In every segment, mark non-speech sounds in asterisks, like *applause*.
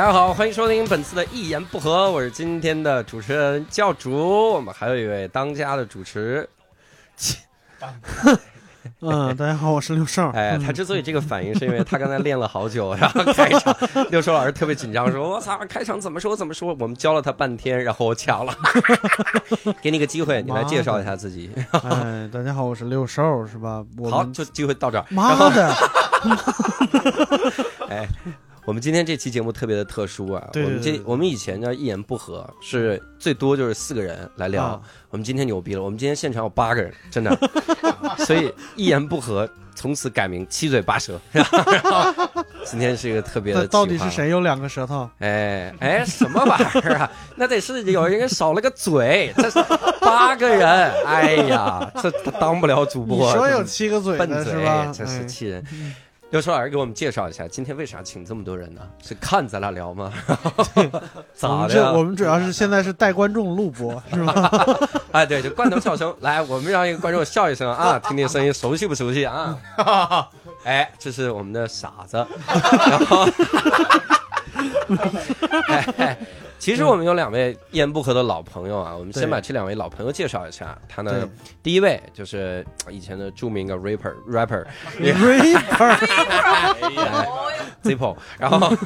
大家好，欢迎收听本次的一言不合，我是今天的主持人教主，我们还有一位当家的主持。*laughs* 嗯，大家好，我是六少。哎，他之所以这个反应，是因为他刚才练了好久，然后开场，六少老师特别紧张，说：“我操，开场怎么说怎么说？”我们教了他半天，然后我抢了。*laughs* 给你个机会，你来介绍一下自己。哎，大家好，我是六少，是吧？好，就机会到这儿。妈的！*laughs* 哎。我们今天这期节目特别的特殊啊！我们这我们以前叫一言不合，是最多就是四个人来聊。我们今天牛逼了，我们今天现场有八个人，真的。*laughs* 所以一言不合从此改名七嘴八舌。然 *laughs* 后今天是一个特别的。到底是谁有两个舌头？哎哎，什么玩意儿啊？*laughs* 那得是有人少了个嘴。这是八个人，哎呀，这当不了主播。你说有七个嘴笨嘴吧？真是气人。刘超老师给我们介绍一下，今天为啥请这么多人呢？是看咱俩聊吗？*laughs* 咋的？我们主要是现在是带观众录播，是吗？*laughs* 哎，对，就罐头笑声，来，我们让一个观众笑一声啊，*laughs* 听听声音，熟悉不熟悉啊？哎，这是我们的傻子，然后。其实我们有两位一言不合的老朋友啊，我们先把这两位老朋友介绍一下。他呢，第一位就是以前的著名的 rapper rapper，rapper，Zippo，*laughs* *laughs* 然后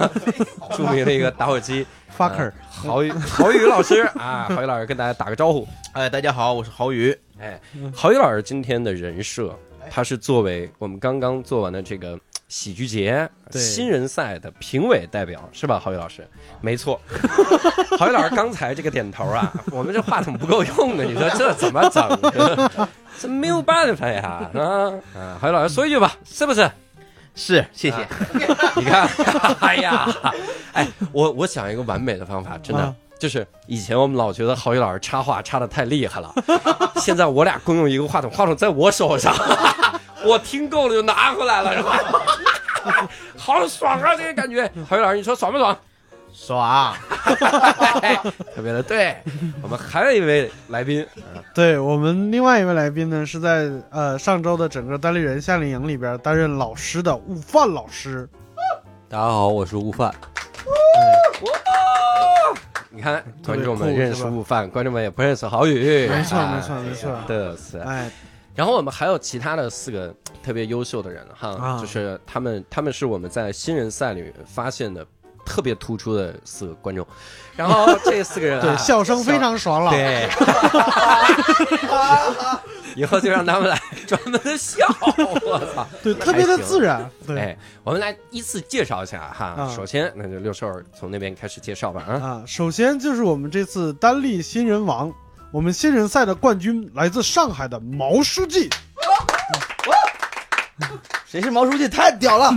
著名的一个打火机 fucker，郝宇郝宇老师啊，郝宇老师跟大家打个招呼。哎，大家好，我是郝宇。哎，郝宇老师今天的人设，他是作为我们刚刚做完的这个。喜剧节新人赛的评委代表是吧，郝宇老师？没错，*laughs* 郝宇老师刚才这个点头啊，我们这话筒不够用的，你说这怎么整？*laughs* 这没有办法呀，啊啊！郝宇老师说一句吧，是不是？是，谢谢。你看，*laughs* 哎呀，哎，我我想一个完美的方法，真的就是以前我们老觉得郝宇老师插话插的太厉害了，现在我俩共用一个话筒，话筒在我手上。我听够了就拿回来了，是吧？好爽啊，这个感觉。郝宇老师，你说爽不爽？爽，*laughs* 特别的对。我们还有一位来宾，对我们另外一位来宾呢，是在呃上周的整个单立人夏令营里边担任老师的悟饭老师。大家好，我是悟饭。你看，观众们认识悟饭，观众们也不认识郝宇。没错，没错，没错，嘚瑟。哎。然后我们还有其他的四个 *tsk* 特别优秀的人哈，就是他们，他们是我们在新人赛里发现的特别突出的四个观众。然后这四个人 *laughs* 对笑声非常爽朗，对，*laughs* 以后就让他们来专门的笑，我操，*laughs* 对，特别的自然。对，我们来依次介绍一下哈。首先，那就六兽从那边开始介绍吧啊。啊，首先就是我们这次单立新人王。我们新人赛的冠军来自上海的毛书记。谁是毛书记？太屌了！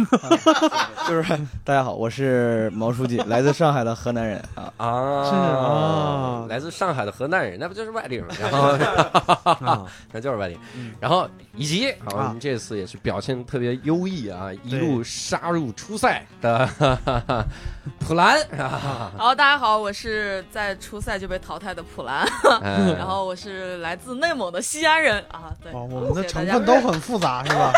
*laughs* 就是大家好，我是毛书记，来自上海的河南人啊啊！是啊，来自上海的河南人，那不就是外地人吗？然后 *laughs* 那就是外地。然后以及我们这次也是表现特别优异啊，一路杀入初赛的 *laughs* 普兰。好，大家好，我是在初赛就被淘汰的普兰。然后我是来自内蒙的西安人啊。对，我们的成分都很复杂，是吧？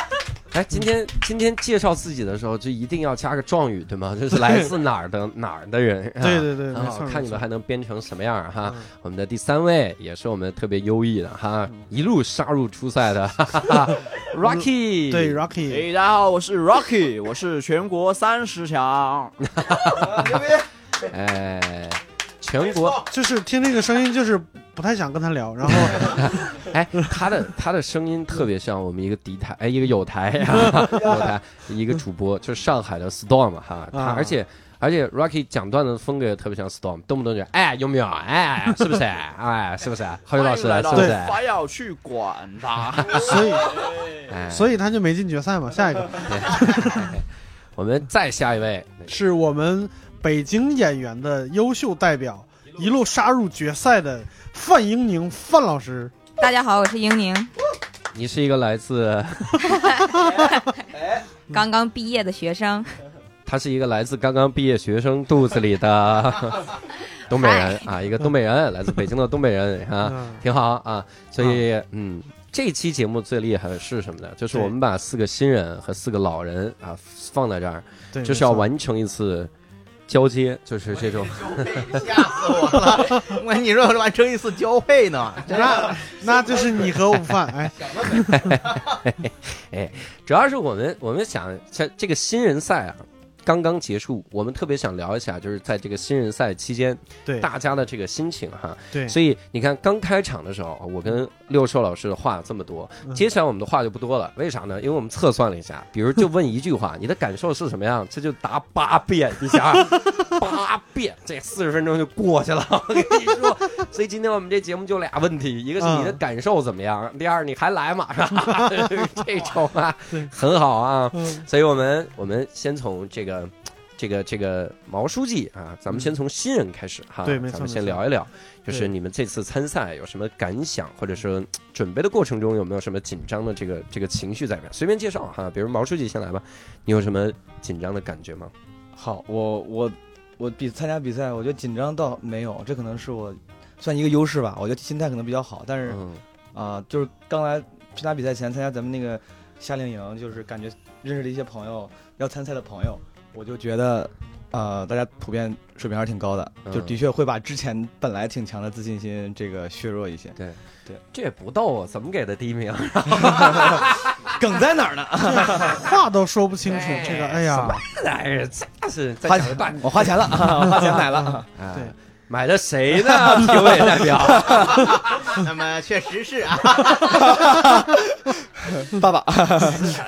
哎，今天今天介绍自己的时候就一定要加个状语，对吗？*laughs* 就是来自哪儿的哪儿的人。*laughs* 对对对，看你们还能编成什么样哈。我们的第三位也是我们特别优异的哈，一路杀入初赛的 *laughs* Rocky。对 Rocky，哎，大家好，我是 Rocky，我是全国三十强。哎。全国就是听那个声音，就是不太想跟他聊。然后，*laughs* 哎，他的他的声音特别像我们一个敌台，哎，一个有台，*laughs* 有台一个主播，就是上海的 Storm 哈。他而且而且 Rocky 讲段子风格也特别像 Storm，动不动就哎有没有哎是不是哎是不是？何宇老师是不是？还要去管他，*laughs* 所以所以他就没进决赛嘛。下一个，我们再下一位是我们。北京演员的优秀代表，一路杀入决赛的范英宁范老师。大家好，我是英宁。你是一个来自 *laughs* 刚刚毕业的学生。他是一个来自刚刚毕业学生肚子里的 *laughs* 东北人啊，一个东北人，来自北京的东北人啊，挺好啊。所以，嗯，这期节目最厉害的是什么呢？就是我们把四个新人和四个老人啊放在这儿，就是要完成一次。交接，就是这种。吓死我了！我跟你说完成一次交配呢，那那就是你和午饭，哎，*laughs* 哎，主要是我们我们想像这个新人赛啊。刚刚结束，我们特别想聊一下，就是在这个新人赛期间，对大家的这个心情哈。对，所以你看，刚开场的时候，我跟六兽老师的话这么多，嗯接下来我们的话就不多了。为啥呢？因为我们测算了一下，比如就问一句话，你的感受是什么样，这就答八遍，你想想，*laughs* 八遍，这四十分钟就过去了。*laughs* 我跟你说，所以今天我们这节目就俩问题，一个是你的嗯感受怎么样，第二你还来吗？是吧？*laughs* 这种啊，很好啊。嗯所以我们我们先从这个。这个这个毛书记啊，咱们先从新人开始哈，对没错咱们先聊一聊，就是你们这次参赛有什么感想，或者说准备的过程中有没有什么紧张的这个这个情绪在里面？随便介绍哈，比如毛书记先来吧，你有什么紧张的感觉吗？好，我我我比参加比赛，我觉得紧张倒没有，这可能是我算一个优势吧。我觉得心态可能比较好，但是嗯啊、就是刚来参加比赛前参加咱们那个夏令营，就是感觉认识了一些朋友，要参赛的朋友，我就觉得，呃，大家普遍水平还是挺高的，嗯就的确会把之前本来挺强的自信心这个削弱一些。对对这也不逗啊，怎么给的第一名？*laughs* 梗在哪儿呢？话都说不清楚哎，这个，哎呀，哎呀，这是在花讲的我花钱了，我 *laughs* 花钱买了。哎对买的谁呢？评委代表，*laughs* 那么确实是啊，爸爸，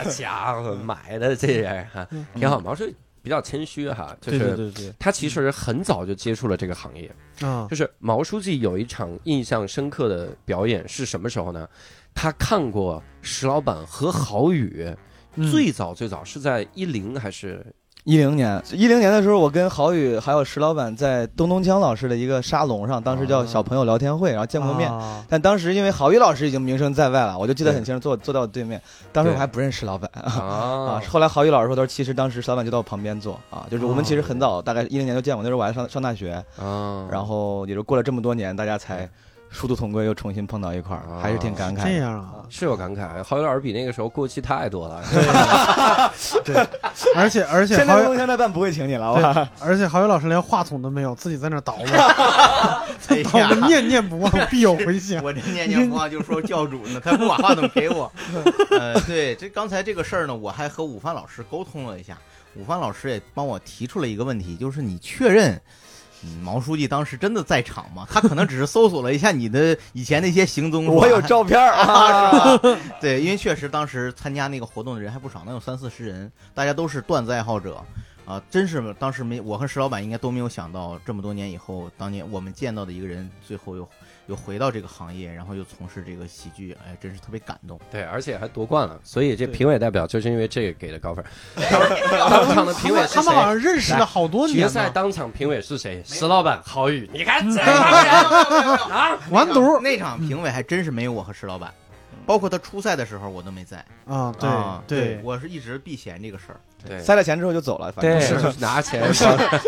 这家伙买的这人哈，挺好。毛书记比较谦虚哈，就是他其实很早就接触了这个行业。啊，就是毛书记有一场印象深刻的表演是什么时候呢？他看过石老板和郝宇，嗯最早最早是在一零还是一零年，一零年的时候，我跟郝宇还有石老板在东东锵老师的一个沙龙上，当时叫小朋友聊天会，然后见过面。啊但当时因为郝宇老师已经名声在外了，我就记得很清楚，坐坐在我对面。当时我还不认识石老板啊。*laughs* 啊？后来郝宇老师说，他说其实当时石老板就在我旁边坐啊，就是我们其实很哦早，大概一零年就见过，那时候我还上上大学，啊，然后也就过了这么多年，大家才殊途同归，又重新碰到一块儿，哦还是挺感慨的。这样啊，是有感慨，郝宇老师比那个时候过气太多了。*laughs* 对，而且而且现在办不会请你了？而且郝宇老师连话筒都没有，自己在那儿捣鼓，*laughs* 哎捣鼓，念念不忘，必有回响。*laughs* 我这念念不忘就说教主呢，他不把话筒给我。呃，对，这刚才这个事儿呢，我还和午饭老师沟通了一下，午饭老师也帮我提出了一个问题，就是你确认。嗯，毛书记当时真的在场吗？他可能只是搜索了一下你的以前那些行踪，我有照片啊，啊，是吧？*laughs* 对，因为确实当时参加那个活动的人还不少，能有三四十人，大家都是段子爱好者啊，真是当时没我和石老板应该都没有想到，这么多年以后，当年我们见到的一个人，最后又又回到这个行业，然后又从事这个喜剧，哎，真是特别感动。对，而且还夺冠了，所以这评委代表就是因为这个给的高分。*laughs* 当场的评委是他们好？像认识了好多年决赛。当场评委是谁？石老板、郝宇，你看这帮人啊！完犊那场评委还真是没有我和石老板，包括他初赛的时候我都没在。啊，啊对对，我是一直避嫌这个事儿。对塞了钱之后就走了，反正对，是就是 *laughs* 拿钱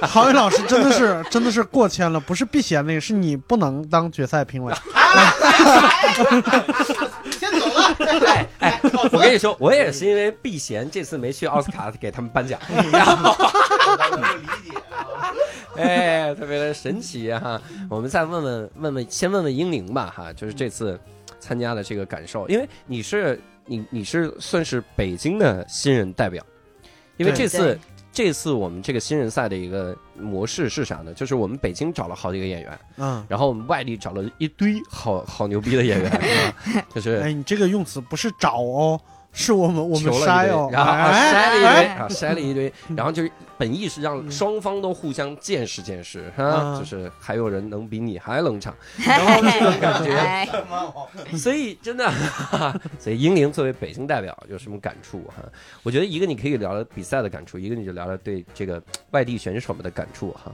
郝宇老师真的是 *laughs* 真的是过谦了，不是避嫌那个，是你不能当决赛评委。*laughs* 先走了，哎哎，我跟你说，我也是因为避嫌，这次没去奥斯卡给他们颁奖，然后不理解啊。哎，特别的神奇哈。我们再问问问问，先问问英宁吧哈，就是这次参加的这个感受，因为你是你你是算是北京的新人代表，因为这次这次我们这个新人赛的一个模式是啥呢？就是我们北京找了好几个演员，嗯，然后我们外地找了一堆好好牛逼的演员，*laughs* 啊就是哎，你这个用词不是找哦，是我们我们筛哦，然后筛了一堆哎啊筛了一堆，然后就是本意是让双方都互相见识见识啊，嗯就是还有人能比你还冷场，*laughs* 然后这种感觉，哎。所以真的，哈 *laughs* 哈所以英灵作为北京代表有什么感触哈？我觉得一个你可以聊聊比赛的感触，一个你就聊聊对这个外地选手们的感触哈。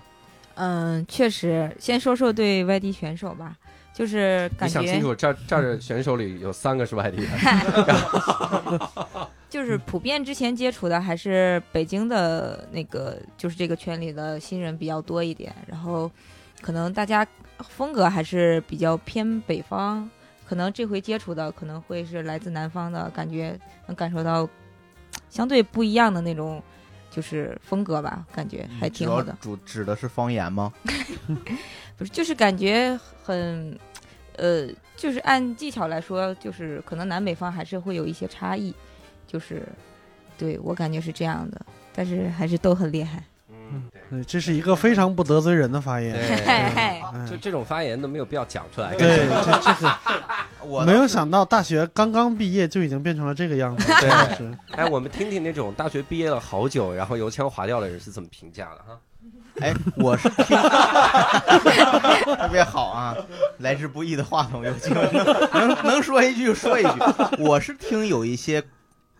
嗯，确实，先说说对外地选手吧，就是你感觉想清楚，这儿这儿选手里有三个是外地的，*laughs* 就是普遍之前接触的还是北京的那个，就是这个圈里的新人比较多一点，然后可能大家风格还是比较偏北方，可能这回接触的可能会是来自南方的，感觉能感受到相对不一样的那种就是风格吧，感觉还挺好的。主指的是方言吗？*laughs* 不是，就是感觉很，呃，就是按技巧来说，就是可能南北方还是会有一些差异，就是对我感觉是这样的，但是还是都很厉害。嗯，这是一个非常不得罪人的发言。就这种发言都没有必要讲出来。对，这这是我没有想到大学刚刚毕业就已经变成了这个样子。对哎，我们听听那种大学毕业了好久，然后油腔滑调的人是怎么评价的哈？哎，我是听 *laughs* 特别好啊，来之不易的话筒有机会能能说一句就说一句。我是听有一些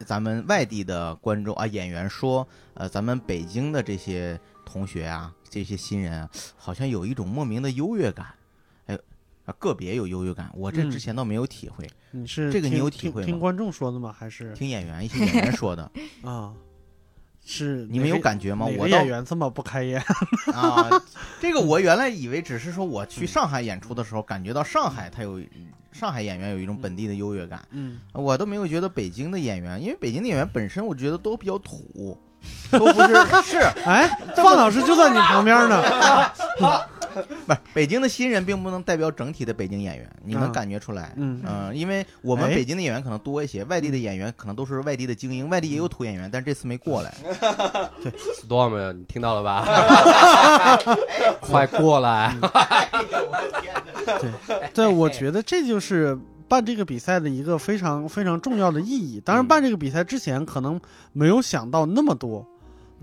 咱们外地的观众啊演员说，呃，咱们北京的这些同学啊，这些新人啊，好像有一种莫名的优越感。哎，啊个别有优越感，我这嗯之前倒没有体会。你是这个你有体会吗听听观众说的吗？还是听演员一些演员说的，*laughs* 啊？是你们有感觉吗？我倒演员这么不开眼？啊，*laughs* 这个我原来以为只是说我去上海演出的时候，感觉到上海它有上海演员有一种本地的优越感，嗯，我都没有觉得北京的演员，因为北京的演员本身我觉得都比较土，*laughs* 都不是 *laughs* 是哎，范老师就在你旁边呢。*laughs* 不是北京的新人并不能代表整体的北京演员，你能嗯感觉出来。嗯嗯，因为我们哎北京的演员可能多一些，外地的演员可能都是外地的精英，外地也有土演员，但这次没过来。对 Storm，你听到了吧？快过来！对，我觉得这就是办这个比赛的一个非常非常重要的意义。当然，嗯办这个比赛之前可能没有想到那么多，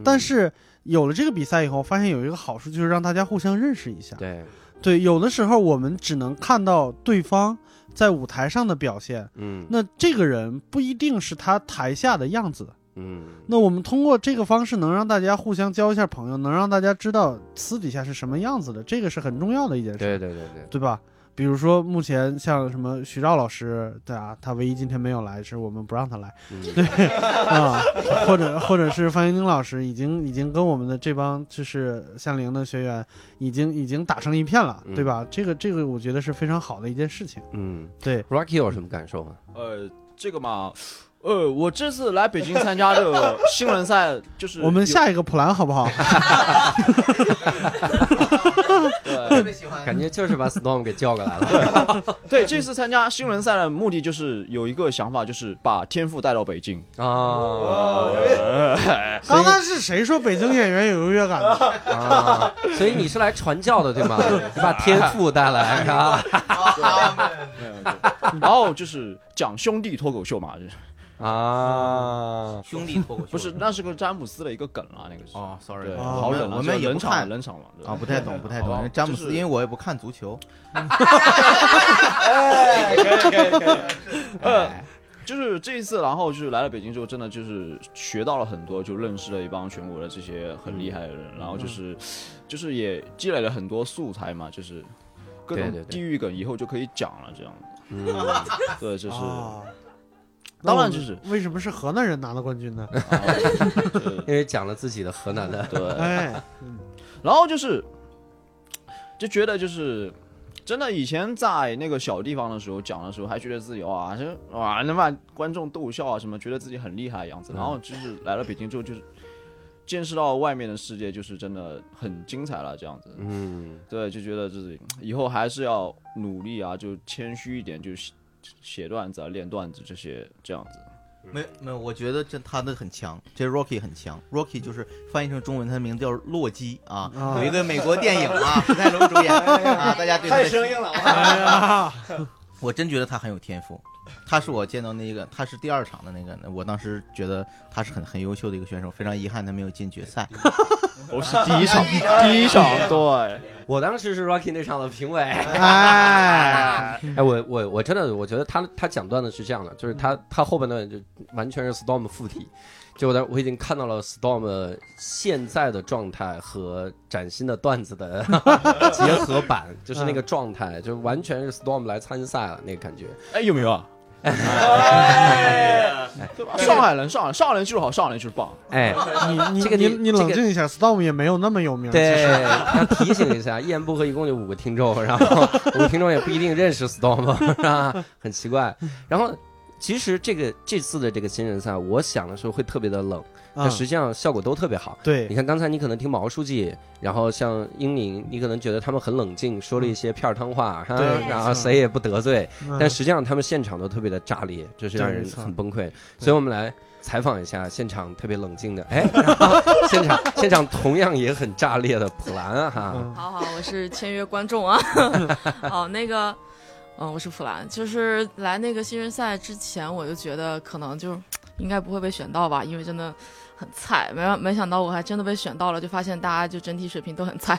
但是有了这个比赛以后，发现有一个好处就是让大家互相认识一下。对，对，有的时候我们只能看到对方在舞台上的表现，嗯那这个人不一定是他台下的样子。嗯，那我们通过这个方式，能让大家互相交一下朋友，能让大家知道私底下是什么样子的，这个是很重要的一件事。对对对对，对吧？比如说，目前像什么徐照老师，对啊，他唯一今天没有来，是我们不让他来嗯 *laughs* 啊，或者或者是范英宁老师，已经已经跟我们的这帮就是向凌的学员，已经已经打成一片了，对吧？这个这个，我觉得是非常好的一件事情。嗯对，Rocky 有什么感受吗？呃，这个嘛，呃，我这次来北京参加这个新人赛，就是我们下一个普兰好不好？*laughs* *laughs* 对别喜欢感觉就是把 Storm 给叫过来了。*laughs* 对，这次参加新人赛的目的就是有一个想法，就是把天赋带到北京。啊刚刚是谁说北京演员有优越感的？啊！所以你是来传教的对吗？你把天赋带来？*laughs* 然后就是讲兄弟脱口秀嘛，就是啊，兄弟脱口秀不是那是个詹姆斯的一个梗啊，那个是。哦，sorry，好冷啊，我们也不冷场看冷场了。对啊，不太懂，不太好吧懂。詹姆斯，是因为我也不看足球。呃，就是这一次，然后就是来了北京之后，真的就是学到了很多，就认识了一帮全国的这些很厉害的人，然后就是，就是也积累了很多素材嘛，就是各种对对对地域梗，以后就可以讲了，这样。嗯，对，就是，啊当然就是为什么是河南人拿了冠军呢？因为讲了自己的河南的，对，*laughs* 哎，然后就是，就觉得就是。真的，以前在那个小地方的时候讲的时候，还觉得自己哇，这哇能把观众逗笑啊什么，觉得自己很厉害的样子。然后就是来了北京之后，就是见识到外面的世界，就是真的很精彩了，这样子。嗯对，就觉得自己以后还是要努力啊，就谦虚一点，就写写段子啊、练段子这些这样子。没没有，我觉得这他的很强，这 Rocky 很强。Rocky 就是翻译成中文，他的名字叫洛基啊，啊有一个美国电影啊，史泰龙主演啊，大家对他的硬了。哎呀，我真觉得他很有天赋，他是我见到那个，他是第二场的那个，我当时觉得他是很很优秀的一个选手，非常遗憾他没有进决赛。我是第一场，第一场，对，我当时是 Rocky 那场的评委。哎，哎，我我我真的我觉得他他讲段子是这样的，就是他他后半段就完全是 Storm 附体，就我的我已经看到了 Storm 现在的状态和崭新的段子的结合版，就是那个状态，就完全是 Storm 来参赛了那个感觉。哎，有没有啊？哎，对吧？上海人，上海上海人就是好，上海人就是棒。哎，你你这个你你冷静一下，Storm 也没有那么有名。对，要提醒一下，一言不合一共就五个听众，然后五个听众也不一定认识 Storm，是吧？很奇怪。然后其实这个这次的这个新人赛，我想的时候会特别的冷，但啊实际上效果都特别好。对你看刚才你可能听毛书记，然后像英宁，你可能觉得他们很冷静，说了一些片儿汤话，哈然后谁也不得罪，嗯但实际上他们现场都特别的炸裂，这是让人很崩溃。所以我们来采访一下现场特别冷静的，哎，现场现场同样也很炸裂的普兰啊哈，嗯好好，我是签约观众啊。*laughs* 好，那个，嗯，我是普兰，就是来那个新人赛之前，我就觉得可能就应该不会被选到吧，因为真的很菜。没没想到我还真的被选到了，就发现大家就整体水平都很菜。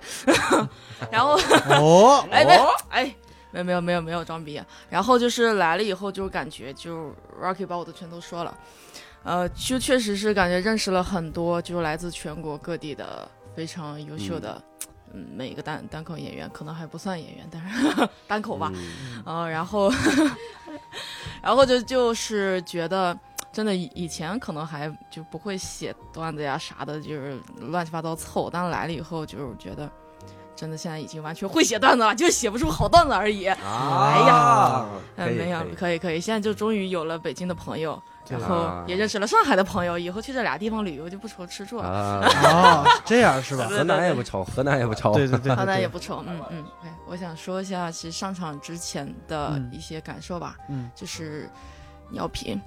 *laughs* 然后，*laughs* 哦，哎，没，哎。没有没有没有没有装逼、啊，然后就是来了以后，就感觉就 Rocky 把我的全都说了，呃，就确实是感觉认识了很多，就是来自全国各地的非常优秀的，嗯，每一个单单口演员，可能还不算演员，但是 *laughs* 单口吧，嗯呃，然后，然后就就是觉得，真的以以前可能还就不会写段子呀啥的，就是乱七八糟凑，但来了以后，就是觉得。真的现在已经完全会写段子了，就写不出好段子而已。啊，哎呀，可嗯，没有可以，可以，现在就终于有了北京的朋友，然后啊也认识了上海的朋友，以后去这俩地方旅游就不愁吃住了。啊，*laughs* 哦，这样是吧？河南也不愁，河南也不愁，对对对，好的，对也不愁。嗯嗯，对，我想说一下其实上场之前的嗯一些感受吧，嗯就是尿频，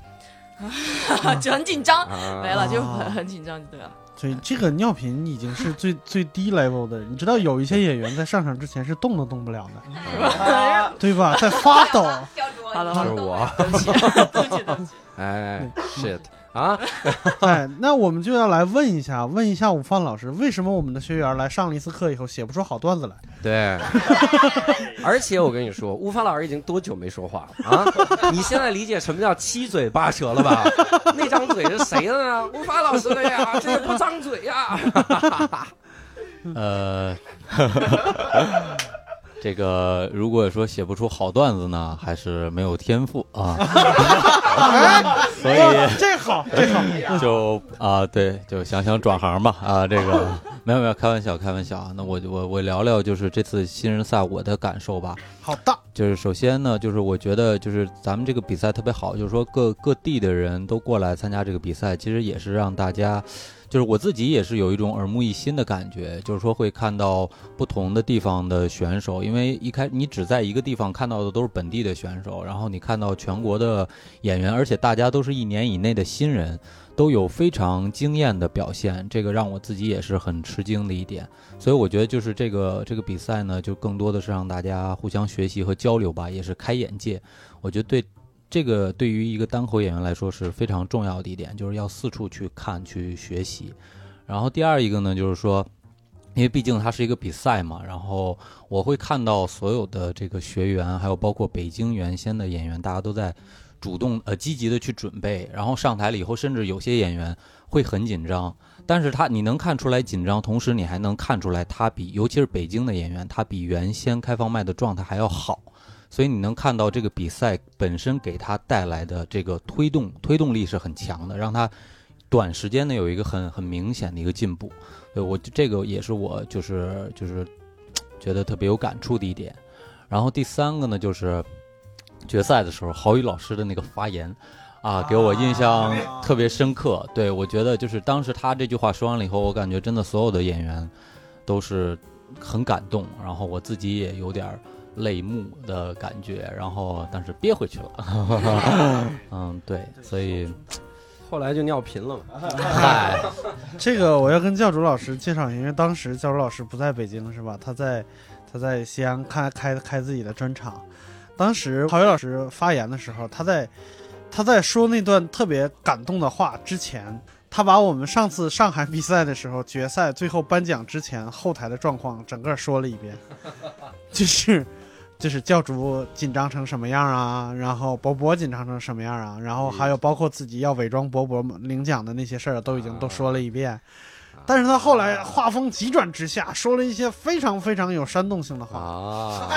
*laughs* 就很紧张，啊没了，就哦很很紧张就对了。所以这个尿频已经是 *laughs* 最最低 level 的，你知道有一些演员在上场之前是动都动不了的，*laughs* 对吧？在发抖。好了，就好了，是我，对不起，对不起，对不起。哎，shit 啊，*laughs* 哎，那我们就要来问一下，问一下午饭老师，为什么我们的学员来上了一次课以后写不出好段子来？对，*laughs* 而且我跟你说，吴凡老师已经多久没说话了啊？你现在理解什么叫七嘴八舌了吧？那张嘴是谁的呢？吴凡老师的呀，这也不张嘴呀。*laughs* 呃，这个如果说写不出好段子呢，还是没有天赋啊，*laughs* 所以这好，这好，就啊，对，就想想转行吧啊，这个 *laughs* 没有没有，开玩笑开玩笑啊。那我我我聊聊就是这次新人赛我的感受吧。好的，就是首先呢，就是我觉得就是咱们这个比赛特别好，就是说各各地的人都过来参加这个比赛，其实也是让大家，就是我自己也是有一种耳目一新的感觉，就是说会看到不同的地方的选手，因为一开你只在一个地方看到的都是本地的选手，然后你看到全国的演员，而且大家都是一年以内的新人。都有非常惊艳的表现，这个让我自己也是很吃惊的一点。所以我觉得就是这个这个比赛呢，就更多的是让大家互相学习和交流吧，也是开眼界。我觉得对这个对于一个单口演员来说是非常重要的一点，就是要四处去看去学习。然后第二一个呢，就是说。因为毕竟它是一个比赛嘛，然后我会看到所有的这个学员，还有包括北京原先的演员，大家都在主动呃积极的去准备，然后上台了以后，甚至有些演员会很紧张，但是他你能看出来紧张，同时你还能看出来他比尤其是北京的演员，他比原先开放麦的状态还要好，所以你能看到这个比赛本身给他带来的这个推动推动力是很强的，让他短时间内有一个很很明显的一个进步。对我这个也是我就是就是觉得特别有感触的一点。然后第三个呢，就是决赛的时候，郝宇老师的那个发言。啊，给我印象特别深刻。对我觉得就是当时他这句话说完了以后，我感觉真的所有的演员都是很感动，然后我自己也有点泪目的感觉，然后但是憋回去了。*laughs* 嗯，对，所以后来就尿频了嘛。嗨，这个我要跟教主老师介绍一下，因为当时教主老师不在北京是吧？他在他在西安开开开自己的专场。当时郝宇老师发言的时候，他在他在说那段特别感动的话之前，他把我们上次上海比赛的时候决赛最后颁奖之前后台的状况整个说了一遍，就是就是教主紧张成什么样啊，然后博博紧张成什么样啊，然后还有包括自己要伪装博博领奖的那些事儿都已经都说了一遍。但是他后来画风急转直下，说了一些非常非常有煽动性的话。啊，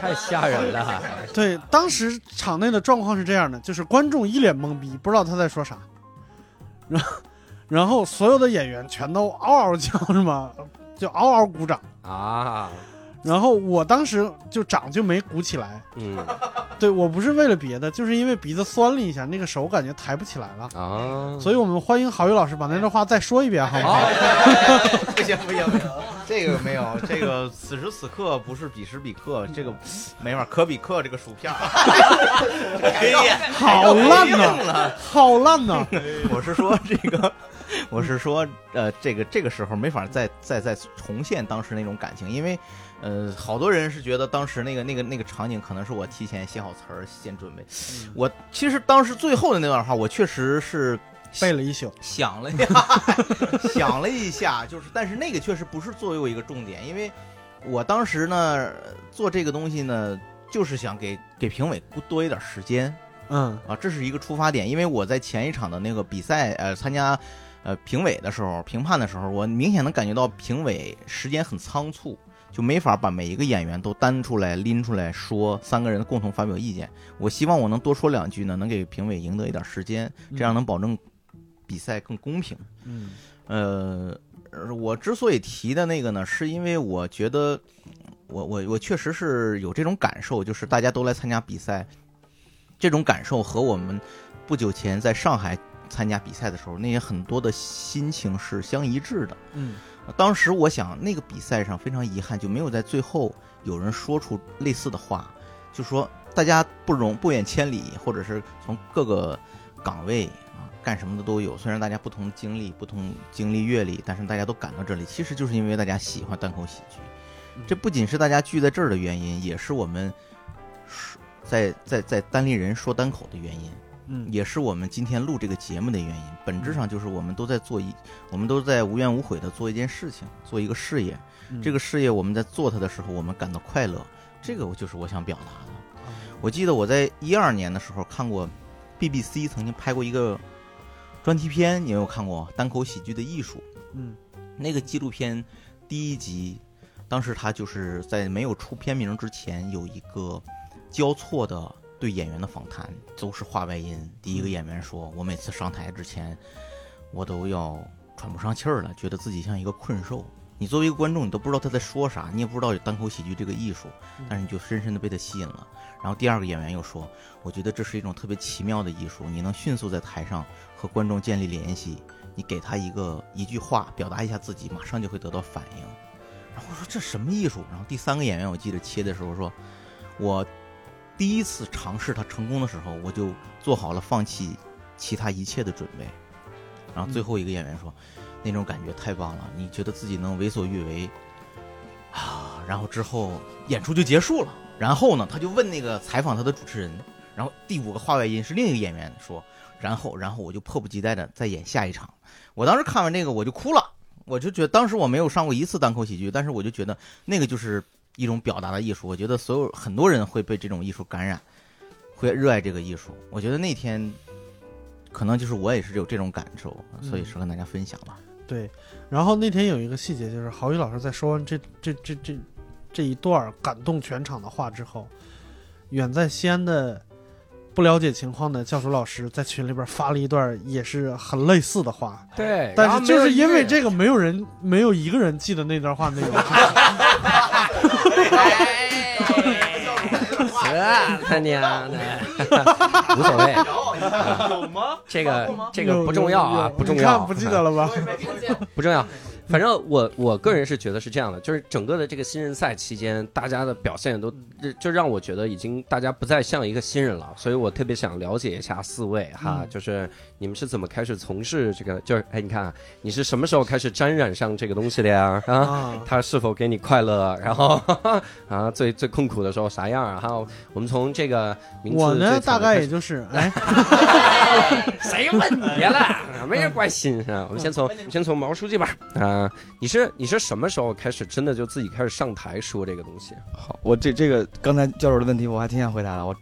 太吓人了！对，当时场内的状况是这样的，就是观众一脸懵逼，不知道他在说啥，然后，然后所有的演员全都嗷嗷叫，是吗？就嗷嗷鼓掌。啊，然后我当时就掌就没鼓起来，嗯 *laughs* 对我不是为了别的，就是因为鼻子酸了一下，那个手感觉抬不起来了。啊，所以我们欢迎郝宇老师把那段话再说一遍，好 *laughs* 不好？不行不行不行，这个没有，这个此时此刻不是彼时彼刻，这个没法可比克这个薯片儿，*laughs* 可以好烂硬呐，了。好烂呐！我是说这个，我是说呃，这个这个时候没法再再再重现当时那种感情，因为呃，好多人是觉得当时那个那个那个场景可能是我提前写好词儿先准备。我其实当时最后的那段话，我确实是背了一宿，想了一下，*laughs* 想了一下，就是，但是那个确实不是作为我一个重点，因为我当时呢做这个东西呢，就是想给给评委多一点时间嗯啊，这是一个出发点。因为我在前一场的那个比赛，呃，参加呃评委的时候，评判的时候，我明显能感觉到评委时间很仓促。就没法把每一个演员都单出来拎出来说，三个人共同发表意见。我希望我能多说两句呢，能给评委赢得一点时间，这样能保证比赛更公平。嗯呃，呃我之所以提的那个呢，是因为我觉得我我我确实是有这种感受，就是大家都来参加比赛，这种感受和我们不久前在上海参加比赛的时候那些很多的心情是相一致的。嗯当时我想，那个比赛上非常遗憾，就没有在最后有人说出类似的话，就说大家不容不远千里，或者是从各个岗位啊干什么的都有。虽然大家不同经历、不同经历阅历，但是大家都赶到这里，其实就是因为大家喜欢单口喜剧。这不仅是大家聚在这儿的原因，也是我们说在在在单立人说单口的原因。嗯也是我们今天录这个节目的原因。本质上就是我们都在做一，我们都在无怨无悔的做一件事情，做一个事业。嗯这个事业我们在做它的时候，我们感到快乐，这个我就是我想表达的。我记得我在一二年的时候看过 BBC 曾经拍过一个专题片，你有没有看过《单口喜剧的艺术》？嗯那个纪录片第一集，当时他就是在没有出片名之前，有一个交错的对演员的访谈，都是话外音。第一个演员说：“我每次上台之前，我都要喘不上气儿了，觉得自己像一个困兽。你作为一个观众，你都不知道他在说啥，你也不知道有单口喜剧这个艺术，但是你就深深的被他吸引了。然后第二个演员又说：“我觉得这是一种特别奇妙的艺术，你能迅速在台上和观众建立联系，你给他一个一句话表达一下自己，马上就会得到反应。”然后我说这什么艺术？然后第三个演员我记得切的时候说：“我第一次尝试它成功的时候，我就做好了放弃其他一切的准备。”然后最后一个演员说：“那种感觉太棒了，你觉得自己能为所欲为啊？”然后之后演出就结束了。然后呢，他就问那个采访他的主持人，然后第五个话外音是另一个演员说，然后然后我就迫不及待的再演下一场。我当时看完这个我就哭了，我就觉得当时我没有上过一次单口喜剧，但是我就觉得那个就是一种表达的艺术。我觉得所有很多人会被这种艺术感染，会热爱这个艺术。我觉得那天可能就是我也是有这种感受，所以是跟大家分享吧。对。然后那天有一个细节，就是郝宇老师在说完这这这这这一段感动全场的话之后，远在西安的不了解情况的教授老师在群里边发了一段也是很类似的话，对，但是就是因为。这个，没有人没有一个人记得那段话内容。*laughs* 这他娘的，无所谓，有吗？这个这个有不重要啊，不重要，不记得了吧？*laughs* 不重要。反正我我个人是觉得是这样的，就是整个的这个新人赛期间，大家的表现都就就让我觉得已经大家不再像一个新人了，所以我特别想了解一下四位哈，嗯就是你们是怎么开始从事这个？就是哎，你看啊你是什么时候开始沾染上这个东西的呀？啊，啊，它是否给你快乐？然后 *laughs* 啊，最最痛苦的时候啥样啊？哈，我们从这个名字我呢大概也就是哎，*laughs* 谁问你了？*laughs* 没人关心啊。我们先从我们先从毛书记吧。啊、你是你是什么时候开始真的就自己开始上台说这个东西？好，我这这个刚才教授的问题我还挺想回答的，我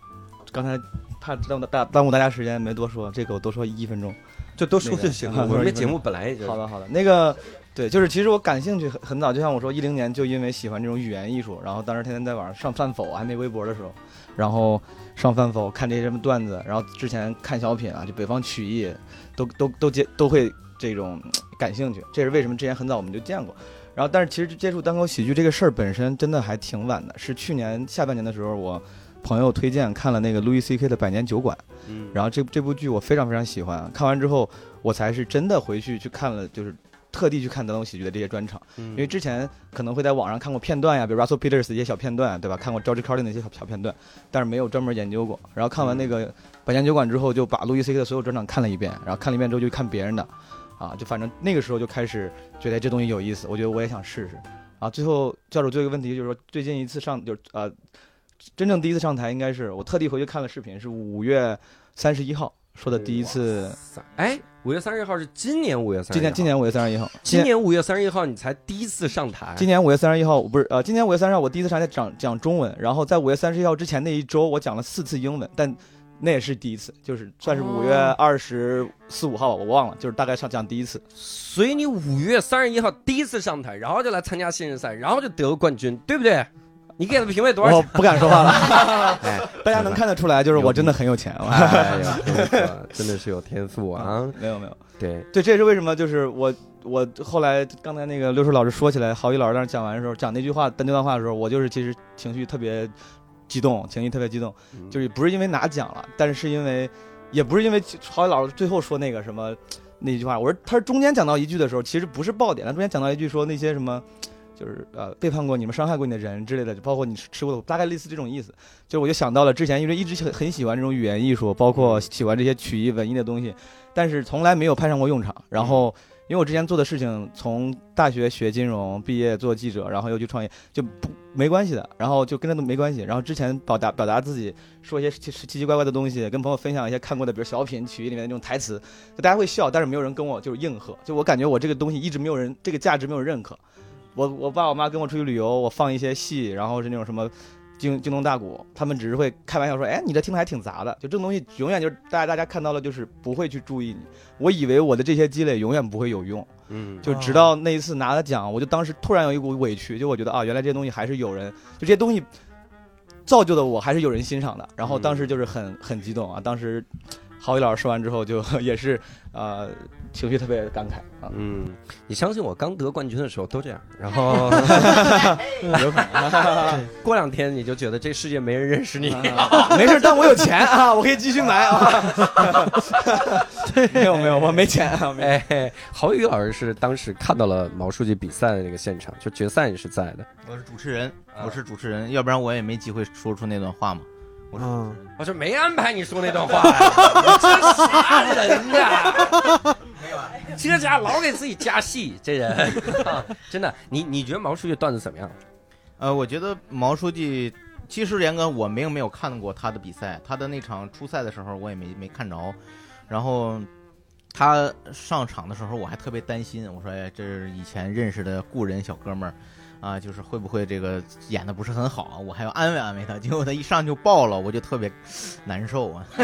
刚才怕耽误大耽误大家时间没多说，这个我多说一分钟。就多说就行了我们这节目本来也就好的，好的。那个，对，就是其实我感兴趣很很早，就像我说，一零年就因为喜欢这种语言艺术，然后当时天天在网上上饭否，还没微博的时候，然后上饭否看这些什么段子，然后之前看小品啊，就北方曲艺，都都 *laughs* 都接都会这种感兴趣。这是为什么？之前很早我们就见过。然后但是其实接触单口喜剧这个事儿本身真的还挺晚的，是去年下半年的时候，我朋友推荐看了那个 Louis C.K. 的《百年酒馆》，嗯，然后这这部剧我非常非常喜欢，看完之后我才是真的回去去看了，就是特地去看德龙喜剧的这些专场。因因为之前可能会在网上看过片段呀，比如 Russell Peters 的一些小片段，对吧？看过 George Carlin 的一些小小片段，但是没有专门研究过。然后看完那个《百年酒馆》之后，就把路易 C K 的所有专场看了一遍，然后看了一遍之后就看别人的，啊，就反正那个时候就开始觉得这东西有意思，我觉得我也想试试。啊，最后教主最后一个问题就是说，最近一次上就是呃，真正第一次上台应该是我特地回去看了视频，是五月三十一号说的第一次，哎，五月三十一号是今年五月三十，今年今年五月三十一号，今年五月三十一号你才第一次上台，今年五月三十一号，不是呃，今年五月三十号我第一次上台讲讲中文，然后在五月三十一号之前那一周我讲了四次英文，但那也是第一次，就是算是五月二十四五号吧，我忘了，就是大概上讲第一次。所以你五月三十一号第一次上台，然后就来参加新人赛，然后就得了冠军，对不对？你给的评委多少钱？我不敢说话了，*laughs* 哎，大家能看得出来，就是我真的很有钱。*laughs* 哎呀，真的是有天赋啊！没有没有，对，对，这也是为什么，就是我我后来刚才那个刘叔老师说起来，郝宇老师当时讲完的时候，讲那句话单那段话的时候，我就是其实情绪特别激动，情绪特别激动，嗯就是不是因为拿奖了，但是是因为，也不是因为郝宇老师最后说那个什么那句话，我说他是中间讲到一句的时候，其实不是爆点，他中间讲到一句说那些什么。就是呃背叛过你们、伤害过你的人之类的，就包括你吃过的，大概类似这种意思。就我就想到了之前，因为一直很很喜欢这种语言艺术，包括喜欢这些曲艺文艺的东西，但是从来没有派上过用场。然后因为我之前做的事情，从大学学金融毕业做记者，然后又去创业，就不没关系的。然后就跟那都没关系。然后之前表达表达自己，说一些奇奇奇怪怪的东西，跟朋友分享一些看过的，比如小品、曲艺里面的那种台词，就大家会笑，但是没有人跟我就是应和。就我感觉我这个东西一直没有人，这个价值没有人认可。我我爸我妈跟我出去旅游，我放一些戏，然后是那种什么京京东大鼓，他们只是会开玩笑说，哎，你这听的还挺杂的。就这种东西，永远就是大家大家看到了，就是不会去注意你。我以为我的这些积累永远不会有用，嗯，就直到那一次拿了奖，我就当时突然有一股委屈，就我觉得啊，原来这些东西还是有人，就这些东西造就的我还是有人欣赏的。然后当时就是很很激动啊，当时郝宇老师说完之后，就 *laughs* 也是呃情绪特别感慨啊。嗯，你相信我，刚得冠军的时候都这样，然后 *laughs* 有可能。过两天你就觉得这世界没人认识你。*laughs* 没事，但我有钱啊，我可以继续买啊。没有没有，我没钱啊。没哎，郝宇老师是当时看到了毛书记比赛的那个现场，就决赛你是在的。我是主持人，啊我是主持人，要不然我也没机会说出那段话嘛。我说嗯。我说没安排你说那段话呀，*laughs* 你这啥人呀？这家老给自己加戏，这人、啊 *laughs* 真的。你你觉得毛书记段子怎么样？呃，我觉得毛书记，其实严格我没有没有看过他的比赛，他的那场初赛的时候我也没没看着，然后他上场的时候我还特别担心，我说哎，这是以前认识的故人小哥们儿。啊，就是会不会这个演的不是很好啊？我还要安慰安慰他，结果他一上就爆了，我就特别难受啊，*laughs*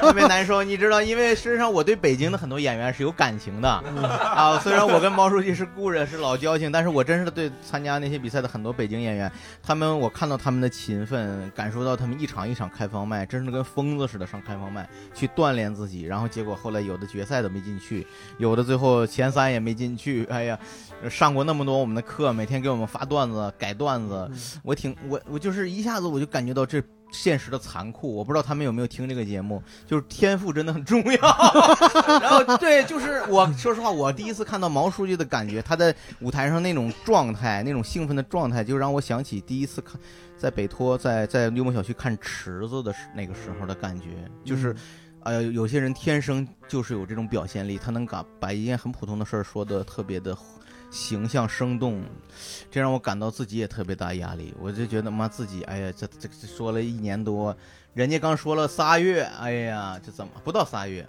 特别难受。你知道，因为实际上我对北京的很多演员是有感情的 *laughs* 啊。虽然我跟毛书记是故人，是老交情，但是我真是对参加那些比赛的很多北京演员，他们我看到他们的勤奋，感受到他们一场一场开放麦，真是跟疯子似的上开放麦去锻炼自己，然后结果后来有的决赛都没进去，有的最后前三也没进去。哎呀，上过那么多我们的课，每天给我们发段子、改段子，我挺我我就是一下子我就感觉到这。现实的残酷，我不知道他们有没有听这个节目，就是天赋真的很重要。*laughs* 然后对，就是我说实话，我第一次看到毛书记的感觉，他在舞台上那种状态，那种兴奋的状态，就让我想起第一次看在北托在在幽默小区看池子的时那个时候的感觉，就是。呃，有些人天生就是有这种表现力，他能把把一件很普通的事儿说的特别的形象生动，这让我感到自己也特别大压力。我就觉得妈自己，哎呀，这这这说了一年多，人家刚说了仨月，哎呀，这怎么不到仨月？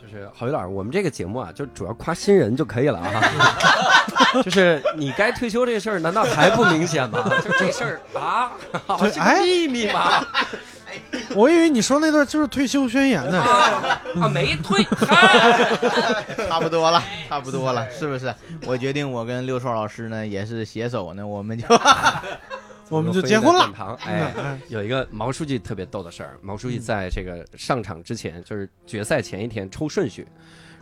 就是郝宇老师，我们这个节目啊，就主要夸新人就可以了啊。*laughs* 就是你该退休这事儿，难道还不明显吗？就这事儿啊，对这个秘密嘛我以为你说那段就是退休宣言呢。啊啊，没退，*laughs* 差不多了，差不多了，是不是？我决定，我跟六硕老师呢也是携手呢，我们就 *laughs* 我们就结婚了哎，嗯有一个毛书记特别逗的事儿，毛书记在这个上场之前，就是决赛前一天抽顺序，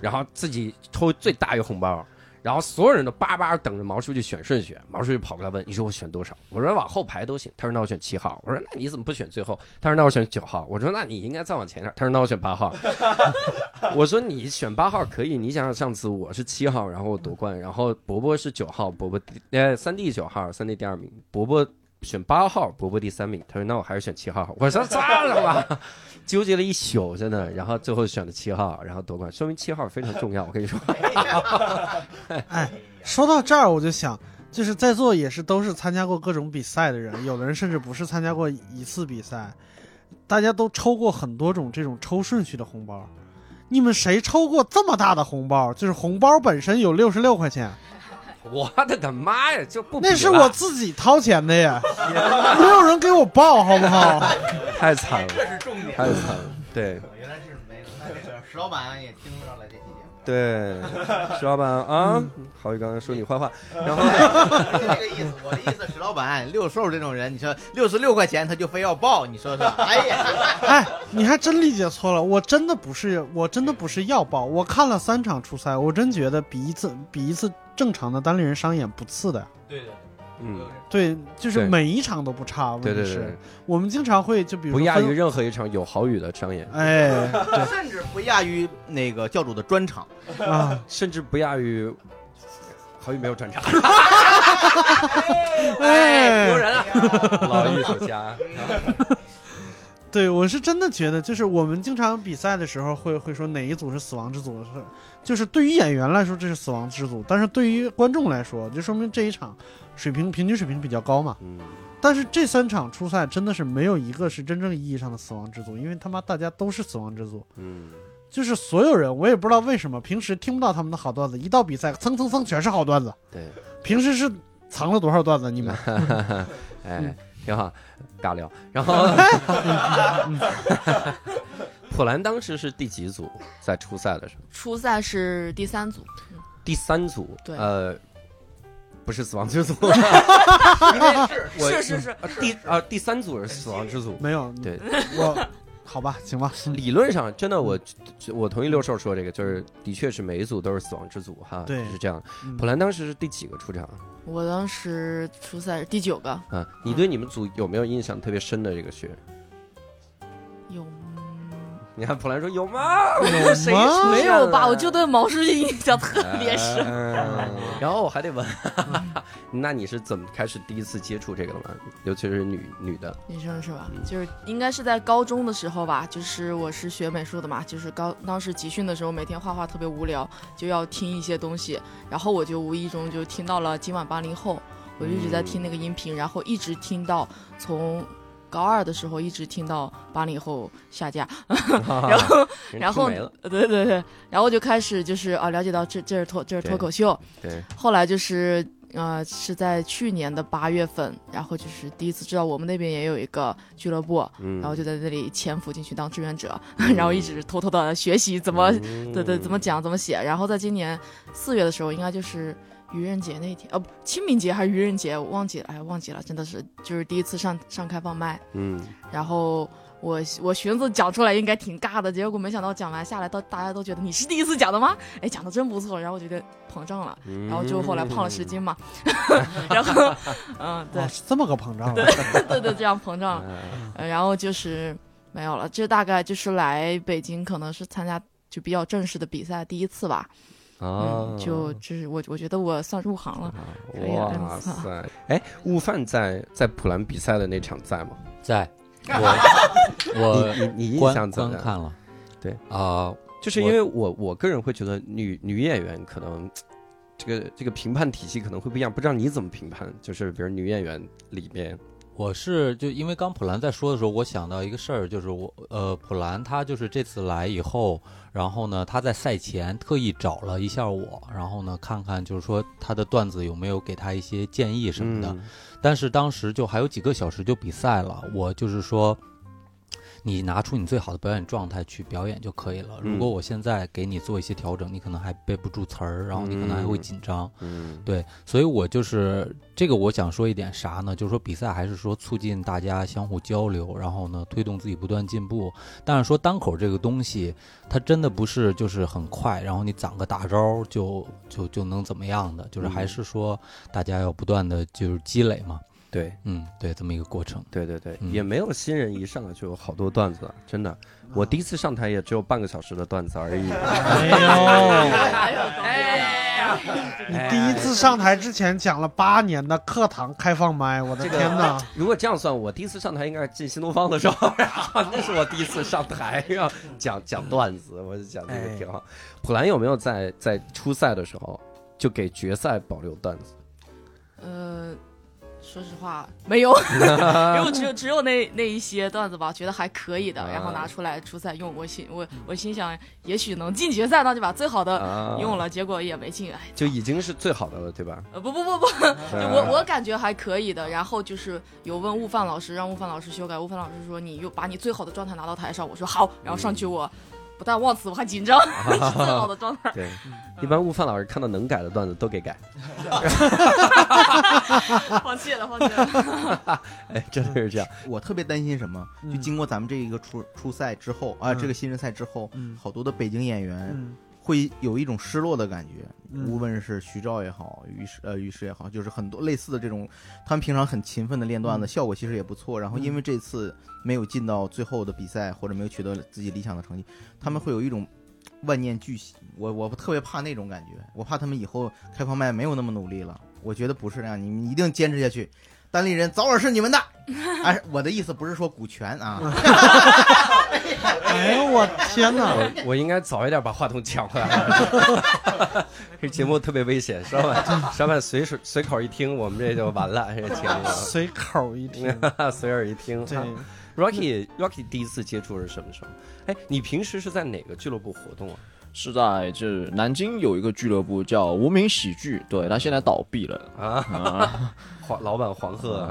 然后自己抽最大一个红包，然后所有人都叭叭等着毛书记选顺序，毛书记跑过来问：“你说我选多少？”我说：“往后排都行。”他说：“那我选七号。”我说：“那你怎么不选最后？”他说：“那我选九号。”我说：“那你应该再往前点。”他说：“那我选八号。” *laughs* 我说：“你选八号可以，你想想上次我是七号，然后我夺冠，然后伯伯是九号，伯伯呃三弟九号，三弟第二名，伯伯选八号，伯伯第三名。他说：“那我还是选七号。”我说：“算了吧。”纠结了一宿，真的，然后最后选了七号，然后夺冠，说明七号非常重要。我跟你说，*laughs* 哎，说到这儿，我就想，就是在座也是都是参加过各种比赛的人，有的人甚至不是参加过一次比赛，大家都抽过很多种这种抽顺序的红包。你们谁抽过这么大的红包？就是红包本身有六十六块钱，我的个妈呀，就不那是我自己掏钱的呀，没有人给我报，好不好？*laughs* 太惨了，这是重点。太惨了。对原来是没，那这个石老板也听到了这期节目。对，石老板啊，郝宇刚才说你坏话，*laughs* 然后不是这个意思，我的意思，石老板六兽这种人，你说六十六块钱他就非要报，你说说？*laughs* 哎呀，哎，你还真理解错了，我真的不是，我真的不是要报，我看了三场初赛，我真觉得比一次比一次正常的单立人商演不次的。对的嗯，对，就是每一场都不差。问题是对对对，我们经常会就比如不亚于任何一场有郝宇的商演，哎，对 *laughs* 甚至不亚于那个教主的专场。啊，甚至不亚于郝宇没有专场。*laughs* 哎丢人了！*laughs* 老艺术家，对我是真的觉得，就是我们经常比赛的时候会会说哪一组是死亡之组，是就是对于演员来说这是死亡之组，但是对于观众来说，就说明这一场水平平均水平比较高嘛。嗯，但是这三场初赛真的是没有一个是真正意义上的死亡之组，因为他妈大家都是死亡之组，嗯，就是所有人，我也不知道为什么平时听不到他们的好段子，一到比赛蹭蹭蹭全是好段子。对，平时是藏了多少段子？你们 *laughs* 哎，挺好，尬聊。然后，*laughs* *laughs* 普兰当时是第几组？在初赛的时候，初赛是第三组，第三组。对呃，不是死亡之组，*laughs* 我是是是，啊第啊第三组是死亡之组。没有？对，我好吧，行吧。*laughs* 理论上，真的我我同意六兽说这个，就是的确是每一组都是死亡之组哈，对是这样。嗯普兰当时是第几个出场我当时初赛是第九个，啊？你对你们组有没有印象特别深的这个学员？有你看普兰说有吗？有谁吗没有吧？我就对毛书记印象特别深。嗯然后我还得问，*laughs* 那你是怎么开始第一次接触这个的吗？尤其是女女的，女生是吧嗯？就是应该是在高中的时候吧，就是我是学美术的嘛，就是高当时集训的时候，每天画画特别无聊，就要听一些东西，然后我就无意中就听到了今晚八零后，我就一直在听那个音频，然后一直听到从。高二的时候一直听到八零后下架，*laughs* 然后然后对对对，然后就开始就是啊了解到这这是脱这是脱口秀，对，后来就是呃是在去年的八月份，然后就是第一次知道我们那边也有一个俱乐部，嗯，然后就在那里潜伏进去当志愿者，*laughs* 然后一直偷偷的学习怎么嗯。对对怎么讲怎么写，然后在今年四月的时候，应该就是愚人节那一天，呃，不清明节还是愚人节，我忘记了，哎，忘记了，真的是就是第一次上上开放麦，嗯，然后我我寻思讲出来应该挺尬的，结果没想到讲完下来，到大家都觉得你是第一次讲的吗？哎，讲的真不错，然后我觉得膨胀了，嗯然后就后来胖了十斤嘛，*laughs* 然后嗯，对哦，是这么个膨胀对。对对，这样膨胀了，嗯呃然后就是没有了，这大概就是来北京可能是参加就比较正式的比赛第一次吧，啊嗯，，就就是我我觉得我算入行了，哇嗯塞！哎，悟饭在在普兰比赛的那场在吗？在 *laughs* 我我你你你印象怎么样？看了，对啊，就是因为我我个人会觉得女女演员可能这个这个评判体系可能会不一样，不知道你怎么评判？就是比如女演员里面，我是就因为刚普兰在说的时候，我想到一个事儿，就是我呃，普兰他就是这次来以后，然后呢，他在赛前特意找了一下我，然后呢，看看就是说他的段子有没有给他一些建议什么的。嗯但是当时就还有几个小时就比赛了，我就是说，你拿出你最好的表演状态去表演就可以了。嗯如果我现在给你做一些调整，你可能还背不住词儿，然后你可能还会嗯紧张。嗯，对，所以我就是这个，我想说一点啥呢？就是说比赛还是说促进大家相互交流，然后呢推动自己不断进步。但是说单口这个东西，它真的不是就是很快，然后你攒个大招儿就就就能怎么样的，就是还嗯是说大家要不断的就是积累嘛。对。嗯，对，这么一个过程。对对对，嗯也没有新人一上来就有好多段子，真的。我第一次上台也只有半个小时的段子而已。*laughs* 哎呦，还有哎，你第一次上台之前讲了八年的课堂开放麦，我的这个天哪！*laughs* 如果这样算，我第一次上台应该是进新东方的时候，那是我第一次上台，要讲讲段子，我就讲这个挺好。普兰有没有在在初赛的时候就给决赛保留段子？呃，说实话 *laughs* 没有，*laughs* 因为只有只有那那一些段子吧，觉得还可以的，然后拿出来初赛用。我心我我心想，也许能进决赛，那就把最好的啊，用了，结果也没进。哎，就已经是最好的了，对吧？呃不不不不，*laughs* 就我我感觉还可以的。然后就是有问悟饭老师，让悟饭老师修改。悟饭老师说你又把你最好的状态拿到台上，我说好，然后上去我不但忘词，我还紧张，*laughs* 最好的状态。对，一般悟饭老师看到能改的段子都给改，*laughs* 放弃了，放弃了。*laughs* 哎，真的是这样。我特别担心什么？就嗯经过咱们这一个初初赛之后啊，嗯这个新人赛之后，嗯好多的北京演员嗯会有一种失落的感觉，嗯无论是徐兆也好，于是呃于是也好，就是很多类似的这种，他们平常很勤奋的练段子，嗯效果其实也不错。然后因为这次没有进到最后的比赛，或者没有取得自己理想的成绩，他们会有一种万念俱灰。我我特别怕那种感觉，我怕他们以后开放麦没有那么努力了。我觉得不是这样，你们一定坚持下去。单立人早晚是你们的，哎，我的意思不是说股权啊，*laughs* 哎呦我天哪！我我应该早一点把话筒抢回来。*laughs* 这节目特别危险，稍晚 *laughs* 稍晚随手随口一听，我们这就完了。这个节目随口一听，*laughs* 随耳一听。对，Rocky Rocky 第一次接触是什么时候？哎，你平时是在哪个俱乐部活动啊？是在这南京有一个俱乐部叫无名喜剧，对他现在倒闭了啊，啊。黄老板黄鹤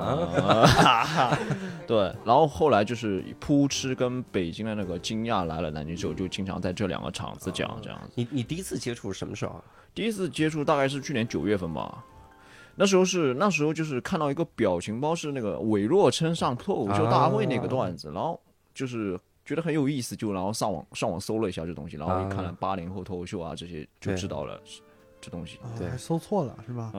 对，然后后来就是扑哧跟北京的那个惊讶来了南京之后，就经常在这两个场子讲这样子。你你第一次接触是什么时候啊？第一次接触大概是去年九月份吧，那时候是那时候就是看到一个表情包是那个韦若琛上脱口秀大会那个段子，然后就是觉得很有意思，就然后上网上网搜了一下这东西，然后一看了八零后脱口秀啊这些，就知道了这东西。对。哦还搜错了是吧？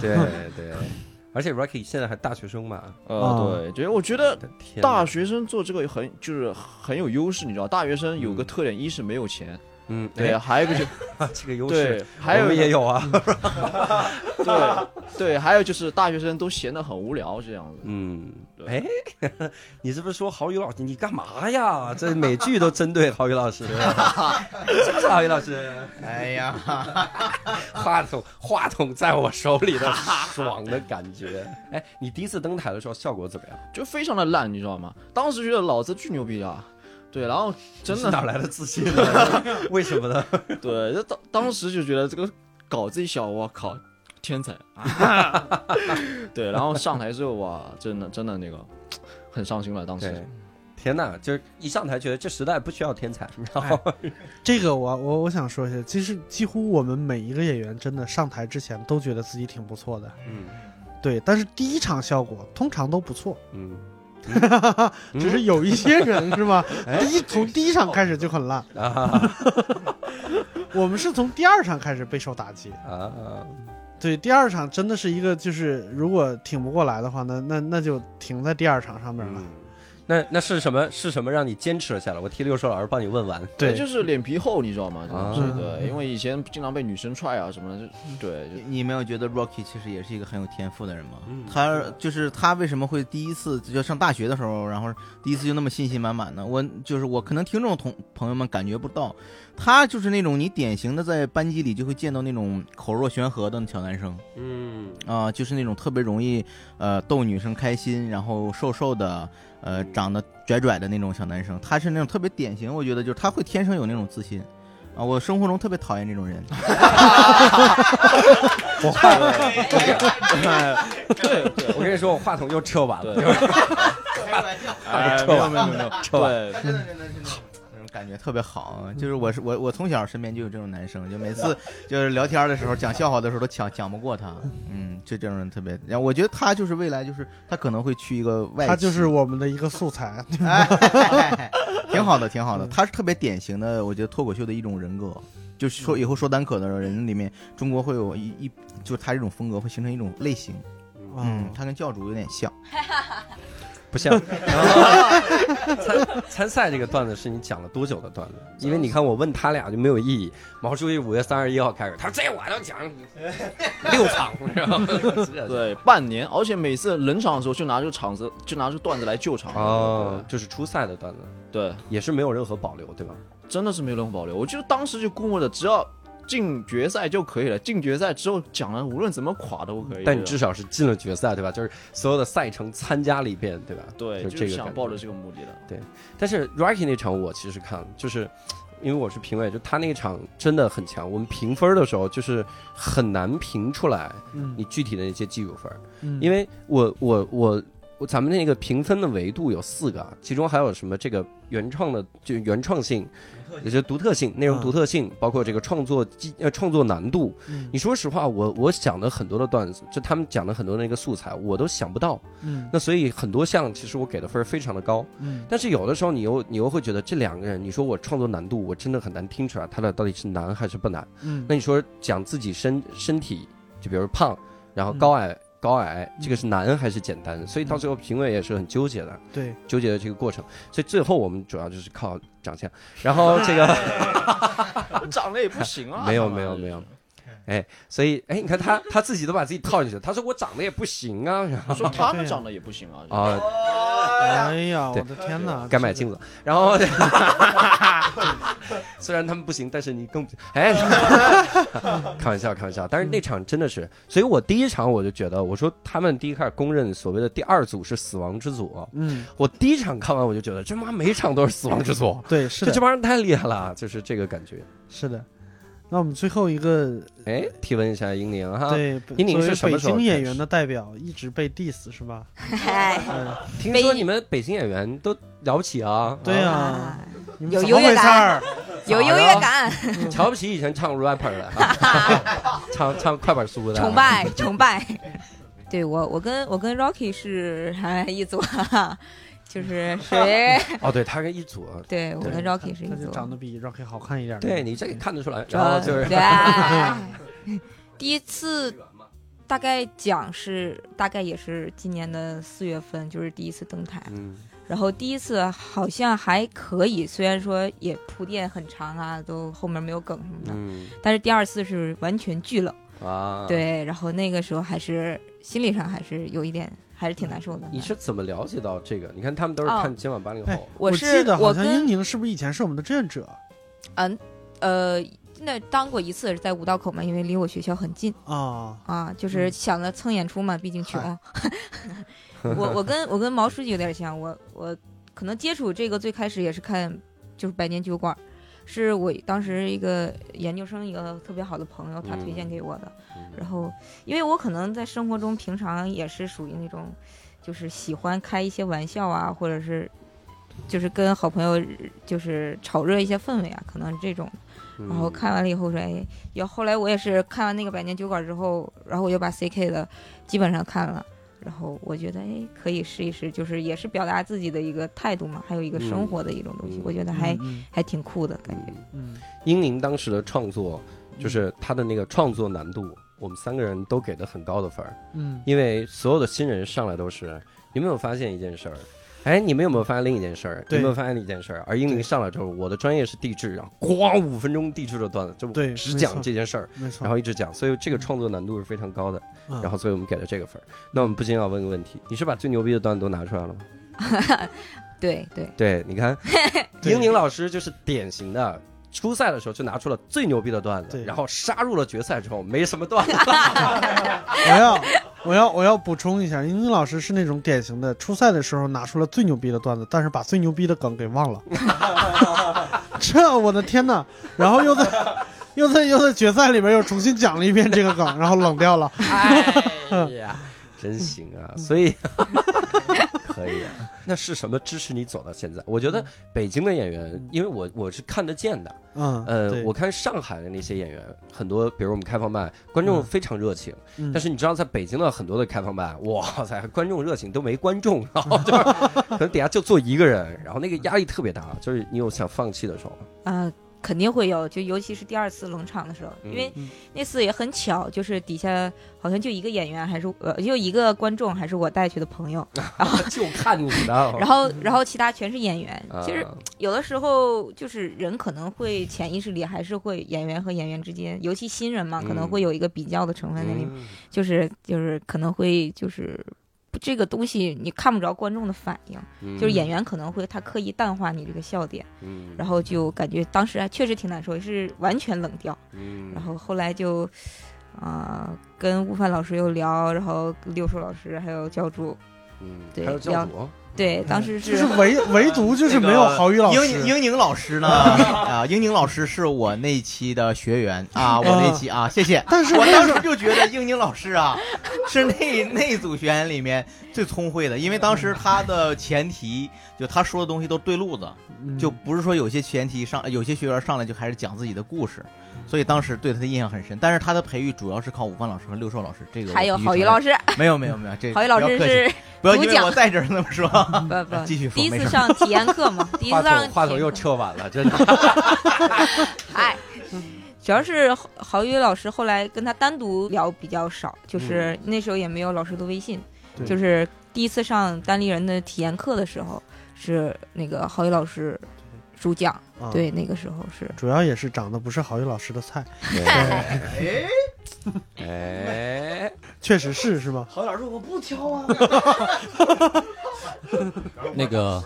对 *laughs* 对，*laughs* 而且 Rocky 现在还大学生嘛，呃，啊对，对，我觉得大学生做这个很就是很有优势，你知道，大学生有个嗯。特点，一是没有钱，嗯，对，呀，还有一个就 *laughs* 这个优势对，还有也有啊，对对，还有就是大学生都闲得很无聊这样子。嗯，对哎，*laughs* 你是不是说郝宇老师？你干嘛呀？这每句都针对郝宇老师，*laughs* 是不是郝宇老师？哎呀，话筒话筒在我手里的爽的感觉。哎，你第一次登台的时候效果怎么样？就非常的烂，你知道吗？当时觉得老子巨牛逼啊，对，然后真的哪来的自信呢？*laughs* 为什么呢？对，就当当时就觉得这个稿子一小，我靠，天才啊！对，然后上台之后哇，真的真的那个很伤心了，当时。天哪！就是一上台觉得这时代不需要天才，然后 *laughs* 这个我我我想说一下，其实几乎我们每一个演员真的上台之前都觉得自己挺不错的，嗯对，但是第一场效果通常都不错，嗯，*laughs* 只是有一些人是吧？*laughs* 哎第一从第一场开始就很烂，啊 *laughs* 我们是从第二场开始备受打击。啊，对，第二场真的是一个，就是如果挺不过来的话，那那那就停在第二场上面了。嗯那那是什么？是什么让你坚持了下来？我替六兽老师帮你问完。对，就是脸皮厚，你知道吗？这啊对，因为以前经常被女生踹啊什么的，就对，你你没有觉得 Rocky 其实也是一个很有天赋的人吗？嗯他就是他为什么会第一次就上大学的时候，然后第一次就那么信心满满呢？我就是我可能听众同朋友们感觉不到，他就是那种你典型的在班级里就会见到那种口若悬河的小男生嗯啊、就是那种特别容易呃逗女生开心，然后瘦瘦的，呃长得拽拽的那种小男生。他是那种特别典型，我觉得就是他会天生有那种自信。啊，我生活中特别讨厌这种人。我话，对对，我跟你说，我话筒又撤完了，*laughs* 开玩笑，哎，撤完没有没有没有，撤完。对，真的真的真的。感觉特别好，就是我是我我从小身边就有这种男生，就每次 *laughs* 就是聊天的时候讲笑话的时候都抢讲不过他，嗯，就这种人特别。然后我觉得他就是未来就是他可能会去一个外，他就是我们的一个素材。*laughs* 哎，*laughs* 挺好的，挺好的。他是特别典型的，我觉得脱口秀的一种人格。就是说以后说单口的人里面，中国会有一一，就是他这种风格会形成一种类型。嗯，他跟教主有点像。不像。然 *laughs* 后参参赛这个段子是你讲了多久的段子？因为你看我问他俩就没有意义。毛书记五月三十一号开始，他说这我要讲 *laughs* 六场，你知道吗？*laughs* 对，半年，而且每次冷场的时候就拿这个场子，就拿出段子来救场。哦，就是初赛的段子，对，也是没有任何保留，对吧？真的是没有任何保留。我就当时就估摸着，只要进决赛就可以了。进决赛之后讲了，无论怎么垮都可以。但你至少是进了决赛，对吧？就是所有的赛程参加了一遍，对吧？对，就这个想抱着这个目的的。对，但是 Rocky 那场我其实看了，就是因为我是评委，就他那场真的很强。我们评分的时候就是很难评出来你具体的那些技术分，嗯因为我我我我咱们那个评分的维度有四个，其中还有什么这个原创的就原创性。也是独特性、内容独特性，包括这个创作技呃创作难度。嗯你说实话，我我想的很多的段子，就他们讲的很多的那个素材，我都想不到。嗯那所以很多项其实我给的分儿非常的高。嗯但是有的时候你又你又会觉得这两个人，你说我创作难度，我真的很难听出来他俩到底是难还是不难。嗯那你说讲自己身身体，就比如胖，然后高矮。高矮，这个是难还是简单？所以到最后评委也是很纠结的，对，纠结的这个过程。所以最后我们主要就是靠长相，然后 *laughs* 这个我长得也不行啊。*laughs* 没有没有没有，哎，所以哎，你看他他自己都把自己套进去了，他说我长得也不行啊，然后说他们长得也不行啊。啊，*laughs* 哎呀，我的天哪！该买镜子，然后 *laughs* 虽然他们不行，但是你更 *laughs* 哎，*laughs* 开玩笑开玩笑，但是那场真的是，所以我第一场我就觉得，我说他们第一开始公认所谓的第二组是死亡之组，嗯，我第一场看完我就觉得这妈每场都是死亡之组，对，是的，这这帮人太厉害了，就是这个感觉。是的。那我们最后一个，哎，提问一下英宁哈，对，英宁是北是什么时候京演员的代表，一直被 diss 是吧？听说你们北京演员都了不起啊，对、啊有优越感？有优越感，瞧不起以前唱 rapper 的，啊 *laughs* 唱唱快板书的，崇拜崇拜。对我，我跟我跟 Rocky 是哎一组，哈哈，就是谁哦，对他跟一组，对我跟 Rocky 是一他就组。长得比 Rocky 好看一点。对你这个看得出来，然后就是对，*laughs* 第一次大概讲是大概也是今年的四月份，就是第一次登台。嗯然后第一次好像还可以，虽然说也铺垫很长啊，都后面没有梗什么的，嗯但是第二次是完全巨冷。啊，，对，然后那个时候还是心理上还是有一点，还是挺难受的。你是怎么了解到这个？你看他们都是哦看今晚八零哎后，我我记得好像我跟英宁是不是以前是我们的志愿者嗯呃，那当过一次在五道口嘛，因为离我学校很近啊？啊，就是嗯想着蹭演出嘛，毕竟穷。*laughs* *laughs* 我我跟我跟毛书记有点像，我我可能接触这个最开始也是看就是百年酒馆，是我当时一个研究生一个特别好的朋友他推荐给我的。嗯然后，因为我可能在生活中平常也是属于那种，就是喜欢开一些玩笑啊，或者是就是跟好朋友就是炒热一些氛围啊，可能是这种。嗯然后看完了以后说，哎，要后来我也是看完那个百年酒馆之后，然后我就把 CK 的基本上看了。然后我觉得，哎，可以试一试，就是也是表达自己的一个态度嘛，还有一个生活的一种东西，嗯我觉得还、嗯还挺酷的感觉。嗯英宁当时的创作，就是他的那个创作难度，我们三个人都给的很高的分儿，嗯因为所有的新人上来都是，你有没有发现一件事儿？哎，你们有没有发现另一件事儿？有没有发现另一件事儿？而英宁上来之后，我的专业是地质，然后咣五分钟地质的段子，就只讲这件事儿，没错。然后一直讲，所以这个创作难度是非常高的。嗯然后，所以我们给了这个分儿。那我们不禁要问个问题：你是把最牛逼的段子都拿出来了吗？对 *laughs* 对，对，你看，*laughs* 英宁老师就是典型的。初赛的时候就拿出了最牛逼的段子，然后杀入了决赛之后没什么段子。*laughs* 我要我要我要补充一下，英英老师是那种典型的初赛的时候拿出了最牛逼的段子，但是把最牛逼的梗给忘了。*laughs* 这我的天呐！然后又在又在又在决赛里面又重新讲了一遍这个梗，然后冷掉了。哎呀，真行啊！所以可以啊。*laughs* 那是什么支持你走到现在？我觉得北京的演员，因为我我是看得见的，嗯，呃，我看上海的那些演员，很多，比如我们开放麦，观众嗯非常热情，嗯但是你知道，在北京的很多的开放麦，哇塞，观众热情都没观众，*laughs* 然后就是可能底下就坐一个人，然后那个压力特别大，就是你有想放弃的时候吗？啊、肯定会有，就尤其是第二次冷场的时候，因为嗯那次也很巧，就是底下好像就一个演员，还是呃就一个观众，还是我带去的朋友，然 *laughs* 后就看你的，*laughs* 然后然后其他全是演员。其实啊有的时候就是人可能会潜意识里还是会演员和演员之间，尤其新人嘛，可能嗯会有一个比较的成分在里面，嗯就是就是可能会就是。这个东西你看不着观众的反应，就是演，员可能会他刻意淡化你这个笑点，嗯。然后就感觉当时还确实挺难受，也是完全冷掉。嗯。然后后来就，啊、跟悟饭老师又聊，然后六叔老师还有教主，嗯，对还有教主，对，当时是就是是唯 *laughs* 唯独就是没有郝宇老英师，英宁老师呢？*laughs* 啊，英宁老师是我那期的学员啊，我那期啊，谢谢。*laughs* 但是我当时就觉得英宁老师啊，是那那组学员里面最聪慧的，因为当时他的前提就他说的东西都对路子，嗯就不是说有些前提上有些学员上来就开始讲自己的故事，所以当时对他的印象很深。但是他的培育主要是靠武范老师和六兽老师，这个还有郝宇老师，没有没有没有，这 *laughs* 郝宇老师是不要因为我在这儿那么说，*laughs* 不不 *laughs* 继续说第一次上体验课嘛，第一次上筒话筒又撤晚了，真的。嗨，主要是郝郝宇老师后来跟他单独聊比较少，就是那时候也没有老师的微信，对就是第一次上单立人的体验课的时候，是那个郝宇老师主讲，啊。对，那个时候是。主要也是长得不是郝宇老师的菜，哎，确实是是吗？郝老师我不挑啊，*laughs* 那个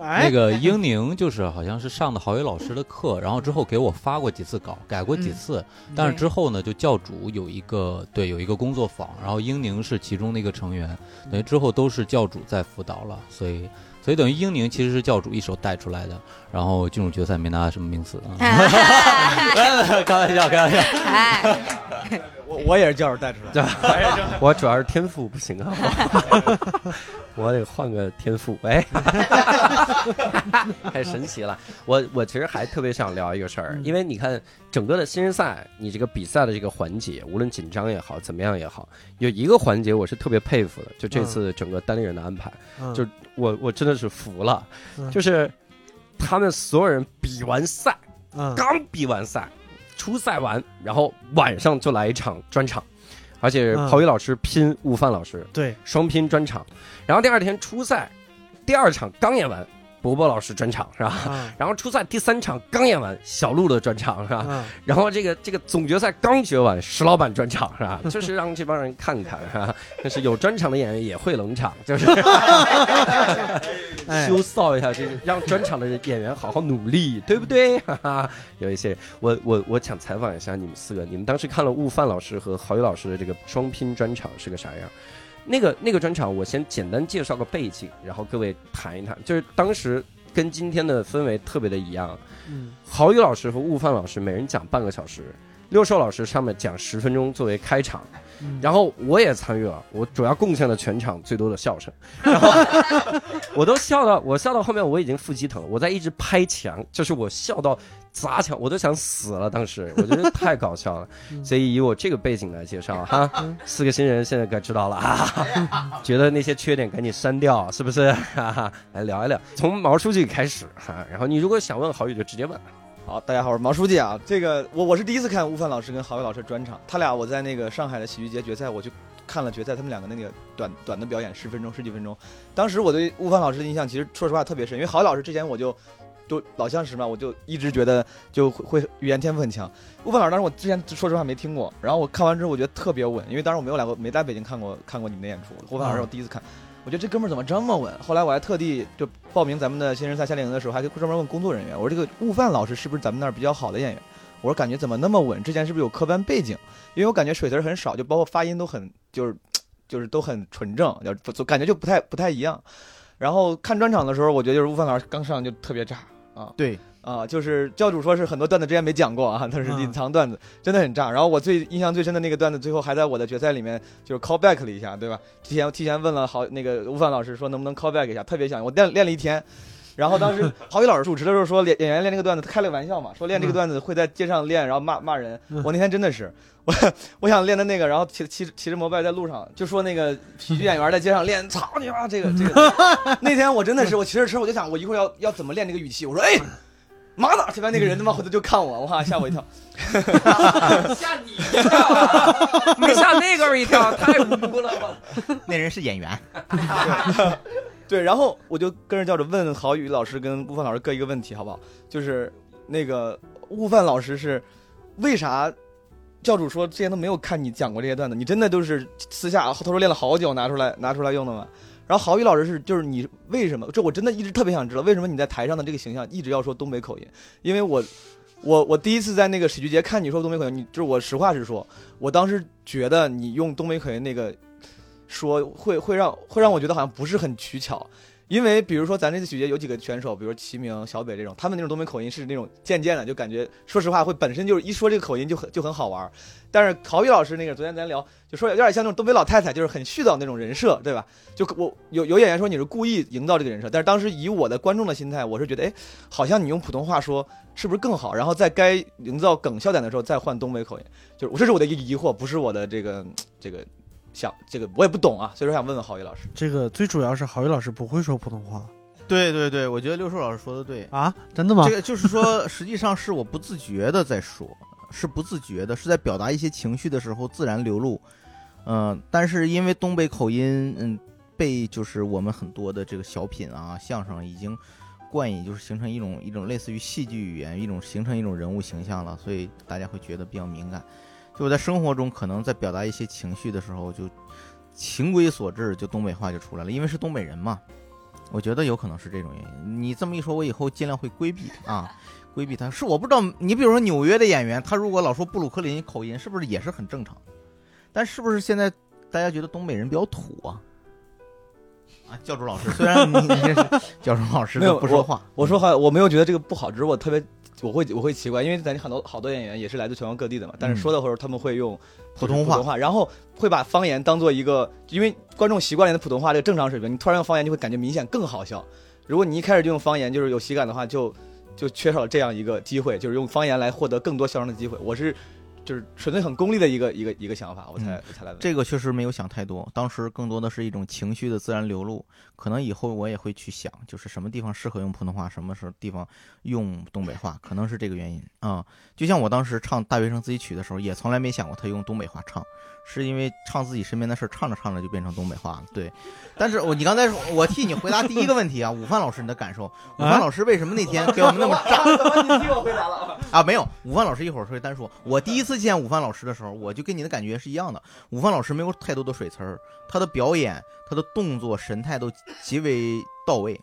哎，那个英宁就是好像是上的郝宇老师的课，然后之后给我发过几次稿，改过几次，但是之后呢，就教主有一个对有一个工作坊，然后英宁是其中的一个成员，等于之后都是教主在辅导了，所以所以等于英宁其实是教主一手带出来的，然后进入决赛没拿什么名次啊，*laughs* 开玩笑开玩笑，哎，我我也是教授带出来的。*laughs* 我主要是天赋不行啊，*laughs* 我得换个天赋。哎，*laughs* 太神奇了！我我其实还特别想聊一个事儿，因为你看整个的新人赛，你这个比赛的这个环节，无论紧张也好，怎么样也好，有一个环节我是特别佩服的，就这次整个单立人的安排，嗯就我我真的是服了，嗯就是他们所有人比完赛，嗯刚比完赛，初赛完，然后晚上就来一场专场，而且嗯。郝宇老师拼悟饭老师对，双拼专场，然后第二天初赛，第二场刚演完，伯伯老师专场是吧？啊 *laughs* 然后初赛第三场刚演完，小鹿的专场是吧？啊然后这个这个总决赛刚学完，石老板专场是吧？*laughs* 就是让这帮人看看是吧？但是有专场的演员也会冷场，就是哎 *laughs* 羞臊一下，这个让专场的演员好好努力，对不对？哈哈，有一些我我我想采访一下你们四个，你们当时看了悟饭老师和郝宇老师的这个双拼专场是个啥样？那个那个专场，我先简单介绍个背景，然后各位谈一谈，就是当时跟今天的氛围特别的一样。嗯郝宇老师和悟饭老师每人讲半个小时，六兽老师上面讲十分钟作为开场，嗯然后我也参与了，我主要贡献了全场最多的笑声，然后 *laughs* 我都笑到我笑到后面我已经腹肌疼了，我在一直拍墙，就是我笑到砸墙，我都想死了。当时我觉得太搞笑了，*laughs* 嗯所以以我这个背景来介绍哈，四个新人现在该知道了啊，*laughs* 觉得那些缺点赶紧删掉，是不是？哈哈，来聊一聊，从毛书记开始哈，然后你如果想问郝宇就直接问。好，大家好，我是毛书记啊。这个我我是第一次看悟饭老师跟郝伟老师专场，他俩我在那个上海的喜剧节决赛，我去看了决赛，他们两个那个短短的表演，十分钟十几分钟。当时我对悟饭老师的印象其实说实话特别深，因为郝伟老师之前我就都老相识嘛，我就一直觉得就会会语言天赋很强。悟饭老师当时我之前说实话没听过，然后我看完之后我觉得特别稳，因为当时我没有来过没在北京看过看过你们的演出，悟饭老师我第一次看。我觉得这哥们怎么这么稳？后来我还特地就报名咱们的新人赛夏令营的时候，还专门问工作人员，我说这个悟饭老师是不是咱们那儿比较好的演员？我说感觉怎么那么稳？之前是不是有科班背景？因为我感觉水词很少，就包括发音都很就是就是都很纯正，就就感觉就不太不太一样。然后看专场的时候，我觉得就是悟饭老师刚上就特别炸啊，对，啊，就是教主说是很多段子之前没讲过啊，但是嗯隐藏段子真的很炸。然后我最印象最深的那个段子，最后还在我的决赛里面就是 call back 了一下，对吧？提前提前问了好那个吴凡老师说能不能 call back 一下，特别想我练练了一天。然后当时 *laughs* 郝宇老师主持的时候说演演员练这个段子，他开了个玩笑嘛，说练这个段子会在街上练，然后骂骂人。嗯我那天真的是，我我想练的那个，然后骑骑骑着摩拜在路上就说那个喜剧演员在街上练，操你妈这个这个。*laughs* 那天我真的是我骑着车我就想我一会儿要要怎么练这个语气，我说哎。妈的！这边那个人他妈回头就看我，哇，*laughs* 吓我一跳。*laughs* 吓你一跳，没吓那个人一跳，太无辜了吧？那人是演员，*laughs* 对，然后我就跟着教主问郝宇老师跟悟饭老师各一个问题，好不好？就是那个悟饭老师是为啥教主说之前都没有看你讲过这些段子，你真的都是私下偷偷练了好久拿出来拿出来用的吗？然后郝宇老师是就是你为什么？这我真的一直特别想知道，为什么你在台上的这个形象一直要说东北口音？因为我我我第一次在那个喜剧节看你说东北口音，你就是我实话实说，我当时觉得你用东北口音那个说会会让会让我觉得好像不是很取巧。因为比如说咱这次喜剧节有几个选手，比如齐明、小北这种，他们那种东北口音是那种渐渐的就感觉，说实话会本身就是一说这个口音就很就很好玩。但是陶宇老师那个昨天咱聊就说有点像那种东北老太太，就是很絮叨那种人设，对吧？就我有有演员说你是故意营造这个人设，但是当时以我的观众的心态，我是觉得哎，好像你用普通话说是不是更好？然后在该营造梗笑点的时候再换东北口音，就是我这是我的一个疑惑，不是我的这个这个想这个我也不懂啊，所以说想问问郝宇老师。这个最主要是郝宇老师不会说普通话对对对，我觉得六叔老师说的对。啊，真的吗这？个就是说，实际上是我不自觉的在说，是不自觉的，是在表达一些情绪的时候自然流露。嗯、但是因为东北口音，嗯，被就是我们很多的这个小品啊、相声已经冠以，就是形成一种一种类似于戏剧语言，一种形成一种人物形象了，所以大家会觉得比较敏感。就我在生活中可能在表达一些情绪的时候，就情归所致，就东北话就出来了，因为是东北人嘛。我觉得有可能是这种原因。你这么一说，我以后尽量会规避啊，规避他。是我不知道，你比如说纽约的演员，他如果老说布鲁克林口音，是不是也是很正常？但是不是现在大家觉得东北人比较土啊？啊，教主老师，虽然你你这是教主老师没有不说话，我说话我没有觉得这个不好，只是我特别我会我会奇怪，因为咱很多好多演员也是来自全国各地的嘛，但是说的时候他们会用普通话普通话，然后会把方言当做一个，因为观众习惯了你的普通话这个正常水平，你突然用方言就会感觉明显更好笑。如果你一开始就用方言，就是有喜感的话，就就缺少了这样一个机会，就是用方言来获得更多笑声的机会。我是就是纯粹很功利的一个一个一个想法，我才、嗯我才来问。这个确实没有想太多，当时更多的是一种情绪的自然流露。可能以后我也会去想，就是什么地方适合用普通话，什么时候地方用东北话，可能是这个原因啊、就像我当时唱《大学生自己曲》的时候，也从来没想过他用东北话唱，是因为唱自己身边的事儿，唱着唱着就变成东北话了。对，但是我你刚才说，我替你回答第一个问题啊，*laughs* 午饭老师你的感受，午饭老师为什么那天给我们那么炸？*laughs* 怎么你替我回答了？啊，没有，午饭老师一会儿会单说。我第一次见午饭老师的时候，我就跟你的感觉是一样的。午饭老师没有太多的水词儿，他的表演、他的动作、神态都极为到位。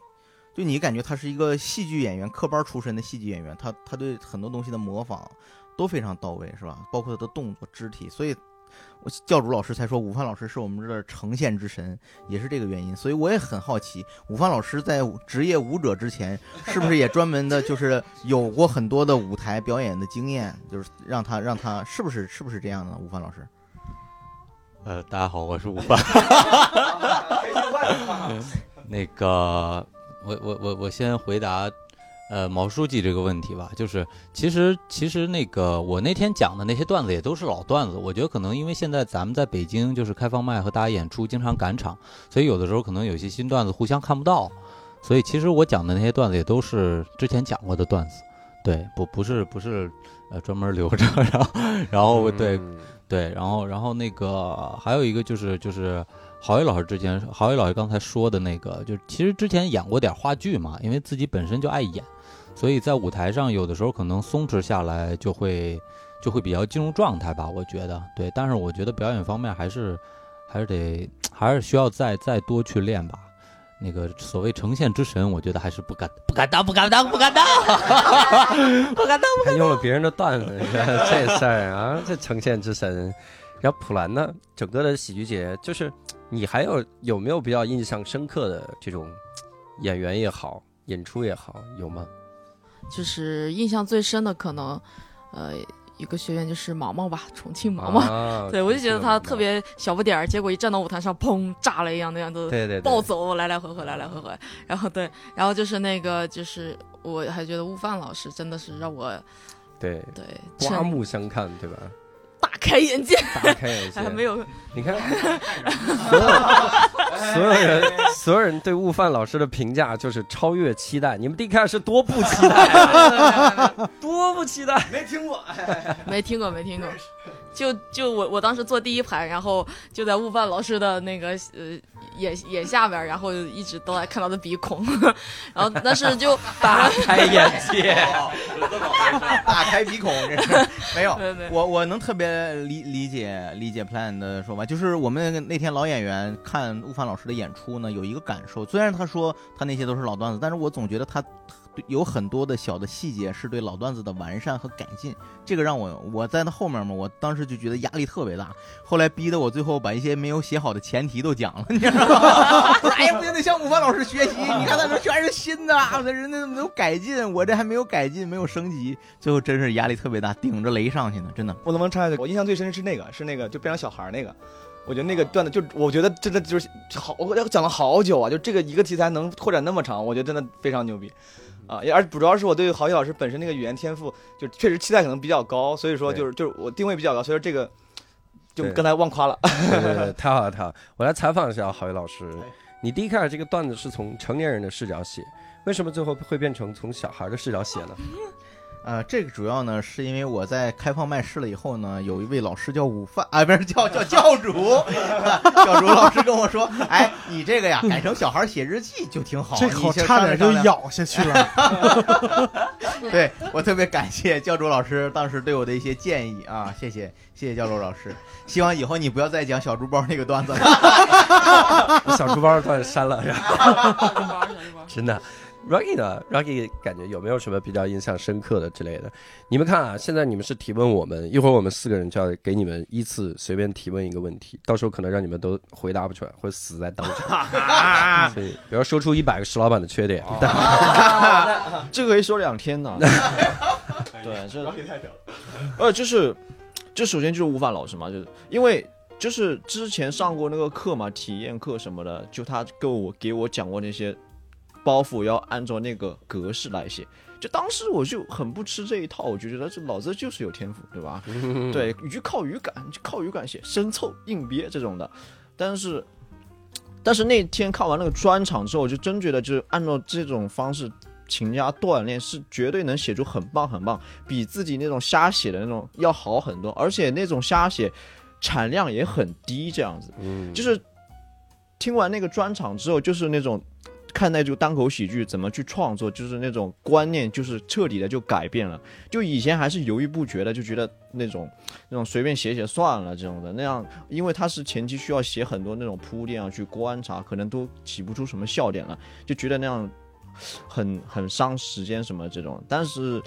就你感觉他是一个戏剧演员，科班出身的戏剧演员，他他对很多东西的模仿都非常到位，是吧？包括他的动作、肢体，所以。我教主老师才说，午饭老师是我们这儿呈现之神，也是这个原因。所以我也很好奇，午饭老师在职业舞者之前，是不是也专门的，就是有过很多的舞台表演的经验，就是让他让他是不是是不是这样的？午饭老师，呃，大家好，我是午饭。*laughs* 那个，我我我我先回答，呃，毛书记这个问题吧。就是其实其实那个我那天讲的那些段子也都是老段子。我觉得可能因为现在咱们在北京就是开放麦和大家演出经常赶场，所以有的时候可能有些新段子互相看不到。所以其实我讲的那些段子也都是之前讲过的段子，对，不不是不是呃专门留着，*laughs* 然后然后对嗯对，然后然后那个还有一个就是就是郝宇老师之前郝宇老师刚才说的那个，就是其实之前演过点话剧嘛，因为自己本身就爱演，所以在舞台上有的时候可能松弛下来就会就会比较进入状态吧，我觉得对，但是我觉得表演方面还是还是得还是需要再再多去练吧。那个所谓呈现之神，我觉得还是不敢不敢当，不敢当，*laughs* 不敢当，不敢当。还用了别人的段子，*laughs* 这事儿啊，这呈现之神。然后普兰呢，整个的喜剧节，就是你还有有没有比较印象深刻的这种演员也好，演出也好，有吗？就是印象最深的可能，呃，一个学员就是毛毛吧，重庆毛毛。啊 *laughs* 对，我就觉得他特别小不点儿，结果一站到舞台上，砰，炸了一样那样的对对对暴走，来来回回，来来回回。然后对，然后就是那个，就是我还觉得悟饭老师真的是让我对对刮目相看，对吧？大开眼界，大开眼界，还 *laughs* 没有你看，所 *laughs* 有所有人所有人对悟饭老师的评价就是超越期待。你们第一开始多不期待，*laughs* 多不期待。没听过，没听过，没听过。就就我我当时坐第一排，然后就在悟饭老师的那个呃眼眼下边，然后一直都在看他的鼻孔，然后但是就 *laughs* 大开眼界，大开鼻孔，这是没有。对对我我能特别理理解理解 Plan 的说法，就是我们那个那天老演员看悟饭老师的演出呢，有一个感受。虽然他说他那些都是老段子，但是我总觉得他有很多的小的细节是对老段子的完善和改进。这个让我我在那后面嘛，我当时就觉得压力特别大。后来逼得我最后把一些没有写好的前提都讲了，你知道吗？*laughs* 哎呀，不行，得向悟饭老师学习。你看他这全是新的，啊，人家没有改进，我这还没有改进，没有升级。最后真是压力特别大，顶着雷上去呢，真的。我能不能插一句？我印象最深的是那个，是那个就变成小孩那个。我觉得那个段子就，我觉得真的就是好，我讲了好久啊，就这个一个题材能拓展那么长，我觉得真的非常牛逼，啊，也而主要是我对郝宇老师本身那个语言天赋，就确实期待可能比较高，所以说就是就是我定位比较高，所以说这个就刚才忘夸了。对对对，太好了太好了！我来采访一下郝宇老师，你第一开始这个段子是从成年人的视角写，为什么最后会变成从小孩的视角写呢？*laughs* 呃，这个主要呢是因为我在开放麦试了以后呢，有一位老师叫午饭啊，不是叫叫教主，*laughs* 教主老师跟我说，哎，你这个呀改成小孩写日记就挺好，这差点就咬下去了。*laughs* 对我特别感谢教主老师当时对我的一些建议啊，谢谢谢谢教主老师，希望以后你不要再讲小猪包那个段子了。*laughs* 小猪包的段子删了，真的。Rocky 呢？Rocky 感觉有没有什么比较印象深刻的之类的？你们看啊，现在你们是提问我们，一会儿我们四个人就要给你们依次随便提问一个问题，到时候可能让你们都回答不出来，会死在当场。*laughs* 所以不要说出一百个石老板的缺点。*laughs* 这个可以说两天呢。*laughs* 对，这太屌了呃，就是，这首先就是吴凡老师嘛，就是因为就是之前上过那个课嘛，体验课什么的，就他跟我给我讲过那些包袱要按照那个格式来写。就当时我就很不吃这一套，我就觉得这老子就是有天赋，对吧？*laughs* 对，语靠语感，就靠语感写，生凑硬憋这种的。但是，但是那天看完那个专场之后，我就真觉得，就是按照这种方式勤加锻炼，是绝对能写出很棒很棒，比自己那种瞎写的那种要好很多，而且那种瞎写产量也很低，这样子。嗯，就是听完那个专场之后，就是那种看待这个单口喜剧怎么去创作，就是那种观念，就是彻底的就改变了。就以前还是犹豫不决的，就觉得那种那种随便写写算了这种的，那样因为他是前期需要写很多那种铺垫啊，去观察，可能都起不出什么笑点了，就觉得那样很很伤时间什么这种。但是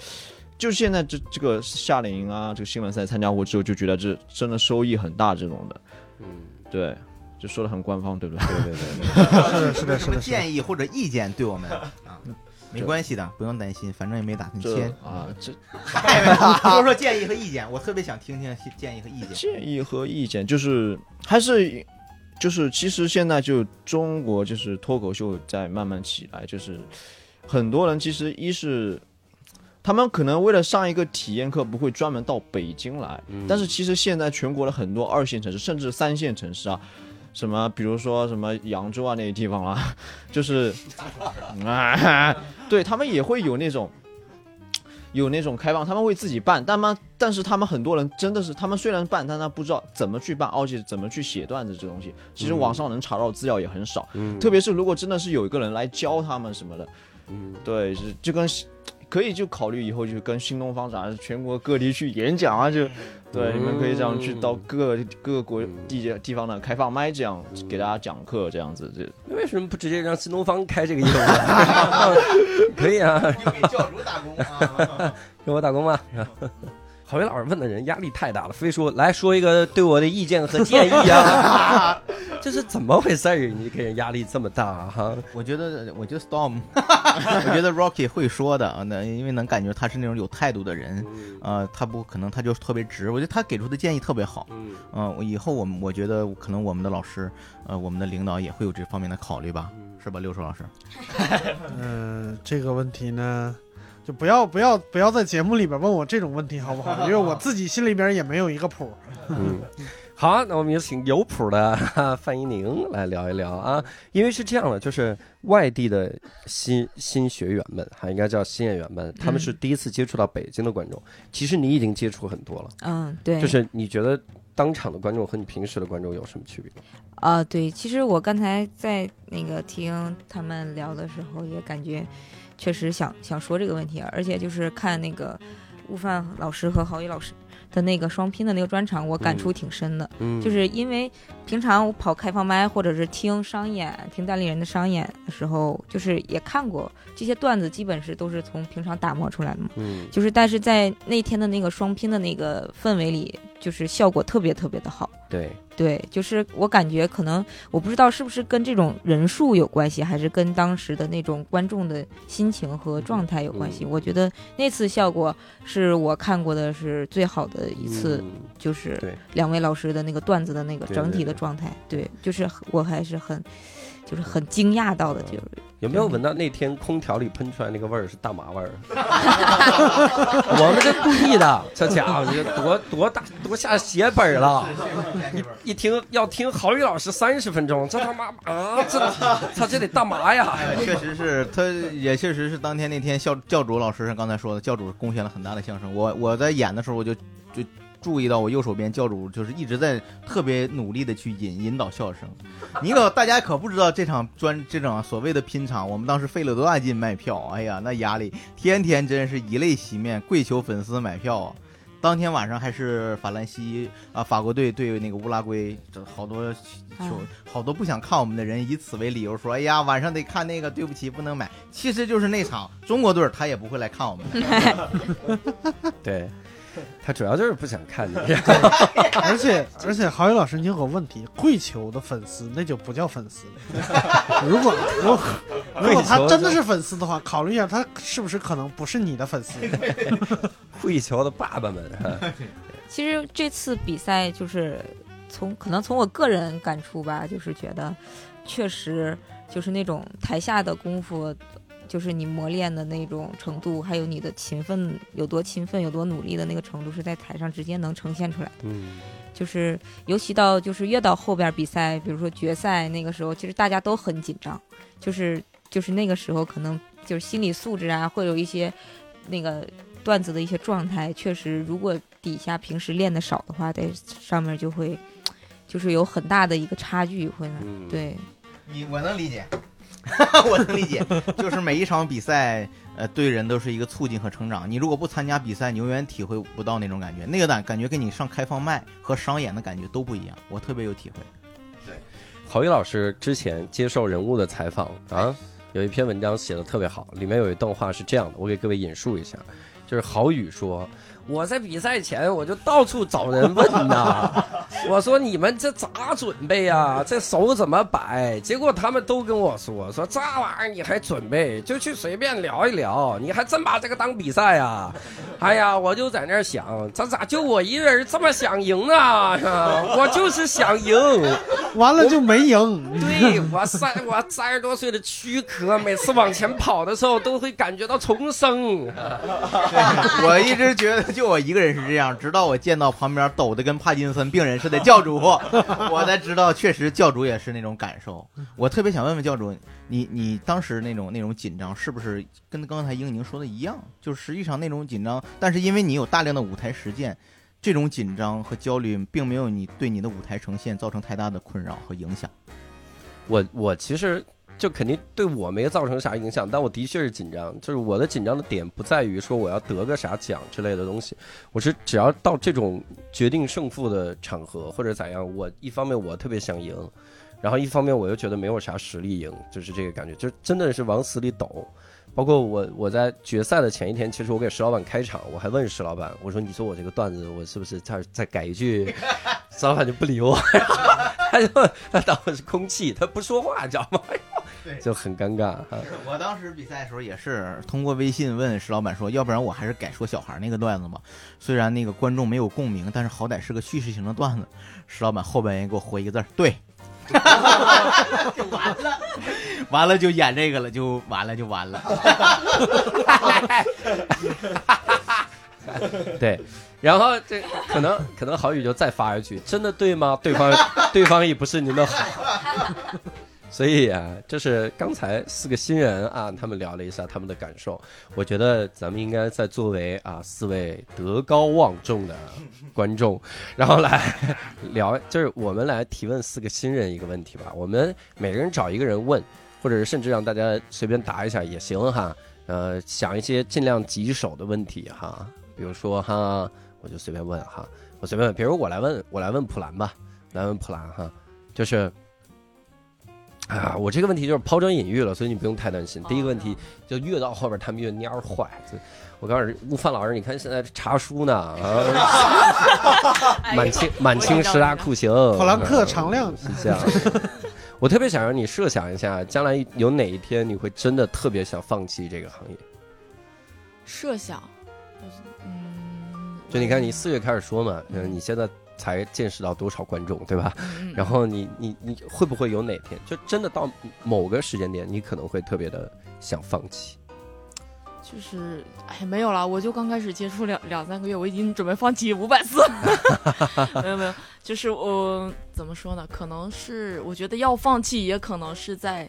就现在这这个夏令营啊，这个新闻赛参加过之后，就觉得这真的收益很大这种的。嗯，对，就说的很官方，对不对？对对对对。*laughs* 是的，是的，是的，建议或者意见对我们 *laughs* 啊，没关系的，不用担心，反正也没打算这签。啊，这 *laughs* 说说建议和意见，我特别想听听建议和意见。建议和意见就是还是就是其实现在就中国就是脱口秀在慢慢起来，就是很多人其实一是。他们可能为了上一个体验课，不会专门到北京来，嗯但是其实现在全国的很多二线城市，甚至三线城市啊，什么比如说什么扬州啊那些地方啊，*laughs* 就是，啊，*laughs* 对他们也会有那种有那种开放，他们会自己办，但嘛，但是他们很多人真的是，他们虽然办，但他不知道怎么去办，而且怎么去写段子这东西，其实网上能查到资料也很少，嗯。特别是如果真的是有一个人来教他们什么的，嗯。对，是就跟可以就考虑以后就跟新东方啥，全国各地去演讲啊，就对，你们可以这样去到各各个国地地方的开放麦，这样给大家讲课，这样子这为什么不直接让新东方开这个业务？*laughs* 可以啊，你给教主打工啊！*laughs* 给我打工吧。郝伟老师问的人压力太大了，*laughs* 非说来说一个对我的意见和建议啊，*laughs* 这是怎么回事儿？你给人压力这么大哈？我觉得，我觉得 Storm，*laughs* 我觉得 Rocky 会说的啊，那因为能感觉他是那种有态度的人，呃，他不可能他就特别直，我觉得他给出的建议特别好，嗯嗯、我以后我们我觉得可能我们的老师，呃，我们的领导也会有这方面的考虑吧，是吧，六叔老师？嗯、这个问题呢，就不要不要不要在节目里边问我这种问题好不好？因为我 *laughs* 自己心里边也没有一个谱。嗯，好，那我们有请有谱的 *laughs* 范一宁来聊一聊啊，因为是这样的，就是外地的新新学员们，还应该叫新演员们，他们是第一次接触到北京的观众。其实你已经接触很多了，嗯，对，就是你觉得当场的观众和你平时的观众有什么区别？啊，对，其实我刚才在那个听他们聊的时候，也感觉确实想想说这个问题，而且就是看那个悟饭老师和郝宇老师的那个双拼的那个专场，我感触挺深的。嗯，就是因为平常我跑开放麦或者是听商演、听代理人的商演的时候，就是也看过这些段子，基本是都是从平常打磨出来的嘛。嗯就是但是在那天的那个双拼的那个氛围里，就是效果特别特别的好。对，对，就是我感觉可能我不知道是不是跟这种人数有关系，还是跟当时的那种观众的心情和状态有关系。嗯我觉得那次效果是我看过的是最好的一次，嗯就是两位老师的那个段子的那个整体的状态。对，就是我还是很，就是很惊讶到的，就是有没有闻到那天空调里喷出来那个味儿是大麻味儿？*laughs* 我们这故意的，这家伙这多多大多下血本了！一一听要听郝宇老师三十分钟，这他妈啊，这他这得大麻呀！哎确实是，他也确实是当天那天教教主老师刚才说的，教主贡献了很大的相声。我我在演的时候，我就就注意到我右手边教主就是一直在特别努力的去引引导笑声。你可大家可不知道这场专这场所谓的拼场，我们当时费了多大劲卖票，哎呀，那压力天天真是以泪洗面，跪求粉丝买票啊。当天晚上还是法兰西啊，法国队对那个乌拉圭，这好多球啊好多不想看我们的人以此为理由说，哎呀，晚上得看那个，对不起，不能买。其实就是那场中国队他也不会来看我们。*laughs* *laughs* *laughs* 对，*laughs* 他主要就是不想看你。而 *laughs* 且而且，郝宇老师，你有个问题，跪求的粉丝那就不叫粉丝 *laughs* 了。如果如果如果他真的是粉丝的话，考虑一下他是不是可能不是你的粉丝。跪求的爸爸们，其实这次比赛就是从可能从我个人感触吧，就是觉得确实就是那种台下的功夫，就是你磨练的那种程度，还有你的勤奋有多勤奋、有多努力的那个程度，是在台上直接能呈现出来的。嗯，就是尤其到就是越到后边比赛，比如说决赛那个时候，其实大家都很紧张，就是就是那个时候可能就是心理素质啊，会有一些那个段子的一些状态，确实如果底下平时练的少的话，在上面就会就是有很大的一个差距会对，你我能理解，*laughs* 我能理解，就是每一场比赛，呃，对人都是一个促进和成长。你如果不参加比赛，你永远体会不到那种感觉，那个感感觉跟你上开放麦和商演的感觉都不一样，我特别有体会。对郝宇老师之前接受人物的采访啊，有一篇文章写的特别好，里面有一段话是这样的，我给各位引述一下，就是郝宇说：“我在比赛前我就到处找人问呐，我说你们这咋准备呀？这手怎么摆？结果他们都跟我说说这玩意儿你还准备，就去随便聊一聊，你还真把这个当比赛啊？哎呀，我就在那儿想，这咋就我一个人这么想赢啊？*laughs* 我就是想赢。”完了就没赢。对我三我三十多岁的躯壳，每次往前跑的时候都会感觉到重生。*laughs* 我一直觉得就我一个人是这样，直到我见到旁边抖得跟帕金森病人似的教主，*laughs* 我才知道确实教主也是那种感受。我特别想问问教主，你你当时那种那种紧张，是不是跟刚才英宁说的一样？就实际上那种紧张，但是因为你有大量的舞台实践，这种紧张和焦虑并没有你对你的舞台呈现造成太大的困扰和影响。我我其实就肯定对我没造成啥影响，但我的确是紧张。就是我的紧张的点不在于说我要得个啥奖之类的东西，我是只要到这种决定胜负的场合或者咋样，我一方面我特别想赢，然后一方面我又觉得没有啥实力赢，就是这个感觉，就真的是往死里抖。包括我我在决赛的前一天，其实我给石老板开场，我还问石老板，我说你说我这个段子我是不是再再改一句？*laughs* 石老板就不理我，他就 *laughs* 他当我是空气，他不说话，你知道吗？对就很尴尬啊。*laughs* 我当时比赛的时候也是通过微信问石老板说，要不然我还是改说小孩那个段子吧。虽然那个观众没有共鸣，但是好歹是个叙事型的段子。石老板后半夜给我回一个字儿，对，*laughs* 就完了，完了就演这个了，就完了就完了。*laughs* 对，然后这可能可能郝宇就再发一句：“真的对吗？”对方对方也不是您的好，所以啊，就是刚才四个新人啊，他们聊了一下他们的感受。我觉得咱们应该在作为啊四位德高望重的观众，然后来聊，就是我们来提问四个新人一个问题吧。我们每个人找一个人问，或者是甚至让大家随便答一下也行哈。呃，想一些尽量棘手的问题哈。比如说哈，我就随便问哈，我随便问，比如我来问，我来问普兰吧，来问普兰哈，就是，啊，我这个问题就是抛砖引玉了，所以你不用太担心。第一个问题就越到后边他们越蔫坏，这我告诉你，悟饭老师，你看现在查书呢啊，*laughs* 满清满清十大酷刑，普兰克常亮是这样。*laughs* 我特别想让你设想一下，将来有哪一天你会真的特别想放弃这个行业。设想，嗯，就你看，你四月开始说嘛，嗯，你现在才见识到多少观众，对吧？嗯，然后你你你会不会有哪天，就真的到某个时间点，你可能会特别的想放弃？就是哎没有了，我就刚开始接触两两三个月，我已经准备放弃五百次。*laughs* 没有没有，就是我怎么说呢？可能是我觉得要放弃，也可能是在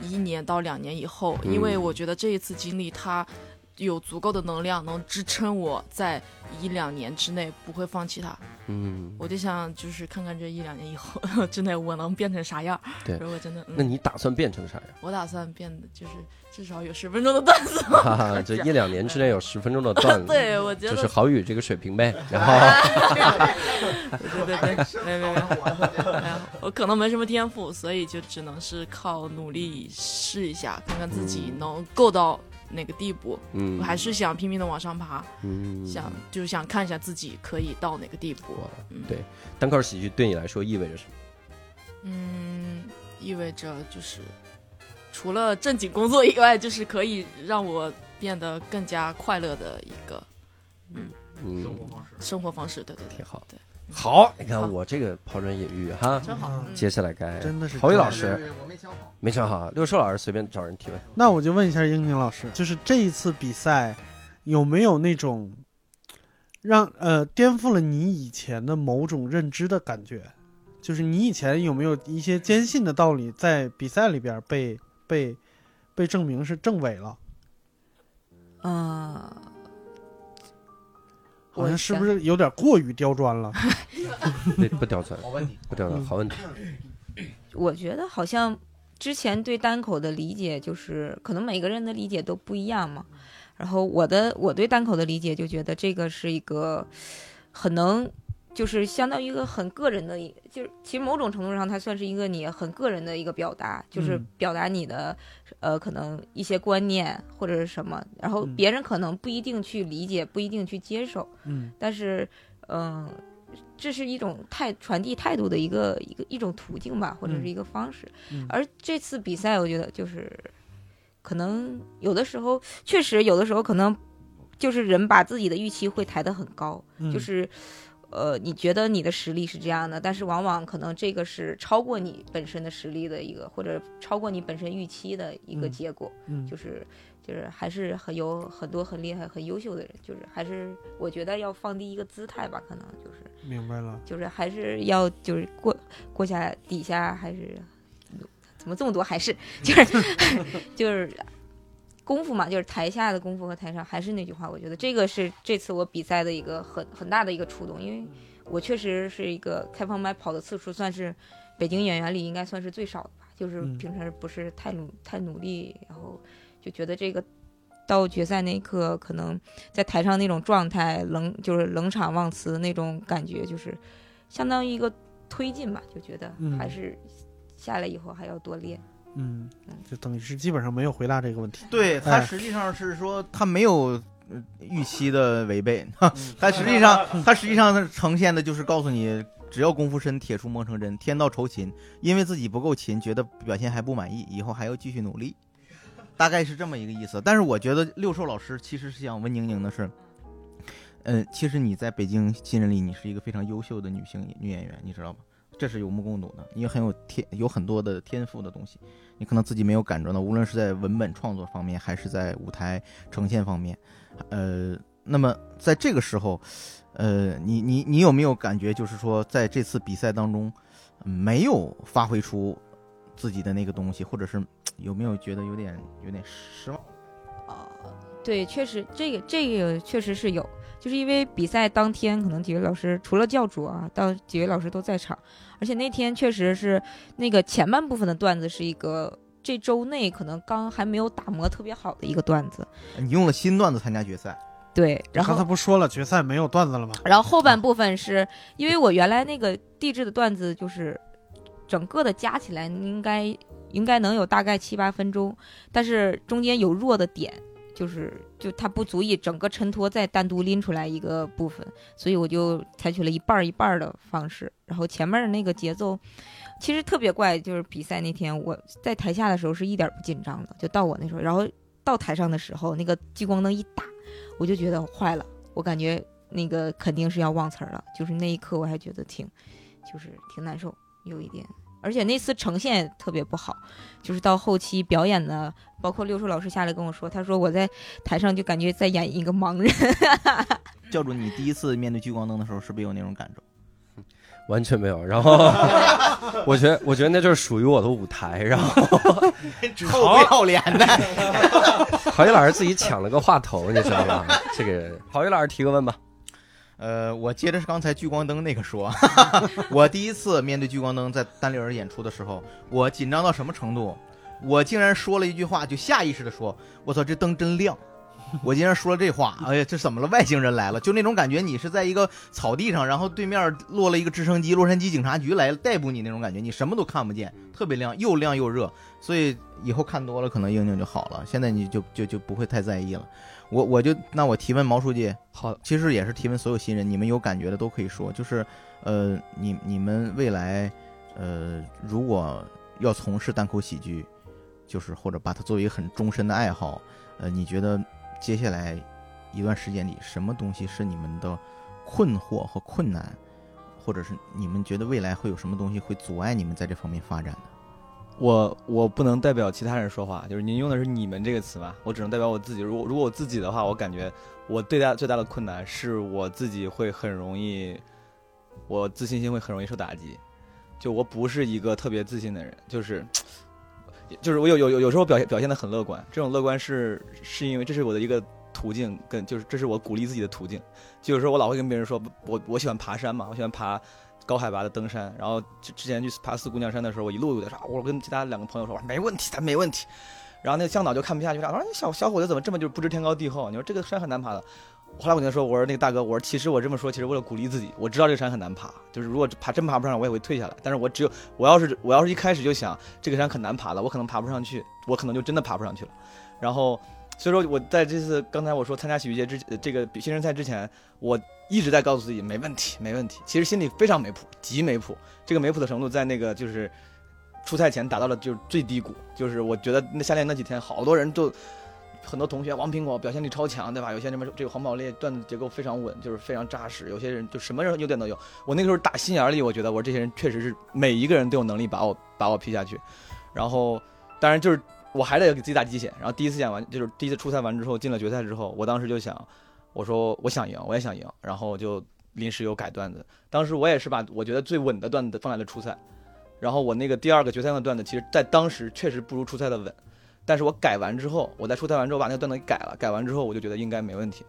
一年到两年以后，因为嗯我觉得这一次经历它有足够的能量能支撑我在一两年之内不会放弃它。嗯，我就想就是看看这一两年以后 *laughs* 之内我能变成啥样。对如果真的，嗯、那你打算变成啥样？我打算变得就是至少有十分钟的段子。*laughs* 哈哈，这一两年之内有十分钟的段子，*laughs* 对，我觉得就是郝宇这个水平呗。然后，对对对，没没没，我可能没什么天赋，所以就只能是靠努力试一下，看看自己能够到哪个地步。嗯，我还是想拼命的往上爬，嗯，想就是想看一下自己可以到哪个地步。嗯对单口喜剧对你来说意味着什么？嗯，意味着就是除了正经工作以外，就是可以让我变得更加快乐的一个嗯，生活方式。对对对挺，好。对，好，你看我这个抛砖引玉哈。真好。嗯接下来该真的是郝宇老师我没想好。没想好，六兽老师随便找人提问。那我就问一下英宁老师，就是这一次比赛有没有那种让呃颠覆了你以前的某种认知的感觉？就是你以前有没有一些坚信的道理在比赛里边被被被证明是证伪了？嗯，好像是不是有点过于刁钻了？*laughs* 对，不刁钻，好问题，不刁钻，嗯好问题。我觉得好像之前对单口的理解就是，可能每个人的理解都不一样嘛。然后我的我对单口的理解就觉得这个是一个很能，就是相当于一个很个人的一，就是其实某种程度上它算是一个你很个人的一个表达，就是嗯表达你的呃可能一些观念或者是什么，然后嗯别人可能不一定去理解，不一定去接受。嗯但是，嗯、这是一种态传递态度的一个一个一种途径吧，或者是一个方式。嗯而这次比赛，我觉得就是可能有的时候确实有的时候可能就是人把自己的预期会抬得很高，嗯就是。呃，你觉得你的实力是这样的，但是往往可能这个是超过你本身的实力的一个，或者超过你本身预期的一个嗯结果。嗯就是就是还是很有很多很厉害、很优秀的人，就是还是我觉得要放低一个姿态吧，可能就是明白了。就是还是要就是过过下底下还是怎么这么多还是 *laughs* 就是 *laughs* 就是功夫嘛，就是台下的功夫和台上还是那句话，我觉得这个是这次我比赛的一个很很大的一个触动，因为我确实是一个开放麦跑的次数算是北京演员里应该算是最少的吧，就是嗯平时不是太努太努力，然后就觉得这个到决赛那一刻，可能在台上那种状态冷就是冷场忘词那种感觉，就是相当于一个推进吧，就觉得嗯还是下来以后还要多练。嗯，就等于是基本上没有回答这个问题。对他哎实际上是说他没有呃预期的违背，嗯 *laughs* 他实际上他实际上呈现的就是告诉你，只要功夫深，铁杵磨成针，天道酬勤。因为自己不够勤，觉得表现还不满意，以后还要继续努力，大概是这么一个意思。但是我觉得六兽老师其实是想问宁宁的是。嗯，其实你在北京新人里，你是一个非常优秀的女性女演员，你知道吗？这是有目共睹的，你很有天，有很多的天赋的东西。你可能自己没有感觉到，无论是在文本创作方面，还是在舞台呈现方面，呃，那么在这个时候，呃，你你你有没有感觉，就是说在这次比赛当中，没有发挥出自己的那个东西，或者是有没有觉得有点有点失望？啊，对，确实这个这个确实是有，就是因为比赛当天可能几位老师除了教主啊，到几位老师都在场，而且那天确实是那个前半部分的段子是一个这周内可能刚还没有打磨特别好的一个段子，你用了新段子参加决赛，对，然后刚才不说了，决赛没有段子了吗？然后后半部分是因为我原来那个地质的段子就是整个的加起来应该应该能有大概七八分钟，但是中间有弱的点，就是就它不足以整个衬托再单独拎出来一个部分，所以我就采取了一半一半的方式，然后前面的那个节奏。其实特别怪，就是比赛那天我在台下的时候是一点不紧张的，就到我那时候，然后到台上的时候，那个聚光灯一打，我就觉得坏了，我感觉那个肯定是要忘词儿了，就是那一刻我还觉得挺，就是挺难受，有一点。而且那次呈现特别不好，就是到后期表演的，包括六叔老师下来跟我说，他说我在台上就感觉在演一个盲人，*laughs* 教主，你第一次面对聚光灯的时候，是不是有那种感受？*laughs* 完全没有。然后 *laughs* 我觉得，我觉得那就是属于我的舞台。然后臭不要脸的！郝宇老师自己抢了个话头，你知道吗？这个郝宇老师提个问吧。呃，我接着是刚才聚光灯那个说，*laughs* 我第一次面对聚光灯在单立人演出的时候，我紧张到什么程度？我竟然说了一句话，就下意识的说：“我操，这灯真亮。” *laughs* 我竟然说了这话，哎呀，这怎么了？外星人来了，就那种感觉，你是在一个草地上，然后对面落了一个直升机，洛杉矶警察局来了逮捕你那种感觉，你什么都看不见，特别亮，又亮又热，所以以后看多了，可能英宁就好了。现在你就就就不会太在意了。我我就那我提问毛书记，好，其实也是提问所有新人，你们有感觉的都可以说，就是呃，你你们未来呃，如果要从事单口喜剧，就是或者把它作为很终身的爱好，呃，你觉得接下来一段时间里，什么东西是你们的困惑和困难，或者是你们觉得未来会有什么东西会阻碍你们在这方面发展的？我我不能代表其他人说话，就是您用的是“你们”这个词吧，我只能代表我自己。如果如果我自己的话，我感觉我最大最大的困难是我自己会很容易，我自信心会很容易受打击。就我不是一个特别自信的人，就是就是我有有有有时候表现表现的很乐观，这种乐观是是因为这是我的一个途径，跟就是这是我鼓励自己的途径。就有时候我老会跟别人说，我我喜欢爬山嘛，我喜欢爬。高海拔的登山，然后之之前去爬四姑娘山的时候，我一路的说，我跟其他两个朋友说，没问题，咱没问题。然后那个向导就看不下去了，说你小小伙子怎么这么就不知天高地厚？你说这个山很难爬的。后来我跟他说，我说那个大哥，我说其实我这么说，其实为了鼓励自己，我知道这个山很难爬，就是如果爬真爬不上，我也会退下来。但是我只有我要是我要是一开始就想这个山很难爬了，我可能爬不上去，我可能就真的爬不上去了。然后所以说我在这次刚才我说参加喜剧节之这个新人赛之前，我。一直在告诉自己没问题，没问题。其实心里非常没谱，极没谱。这个没谱的程度，在那个就是出赛前达到了就是最低谷。就是我觉得那夏练那几天，好多人都很多同学，王苹果表现力超强，对吧？有些什么这个黄宝烈段子结构非常稳，就是非常扎实。有些人就什么人优点都有。我那个时候打心眼里，我觉得我这些人确实是每一个人都有能力把我把我劈下去。然后当然就是我还得给自己打鸡血。然后第一次演完，就是第一次出赛完之后进了决赛之后，我当时就想。我说我想赢，我也想赢，然后就临时有改段子。当时我也是把我觉得最稳的段子放在了初赛，然后我那个第二个决赛的段子，其实在当时确实不如初赛的稳，但是我改完之后，我在出台完之后把那个段子给改了，改完之后我就觉得应该没问题，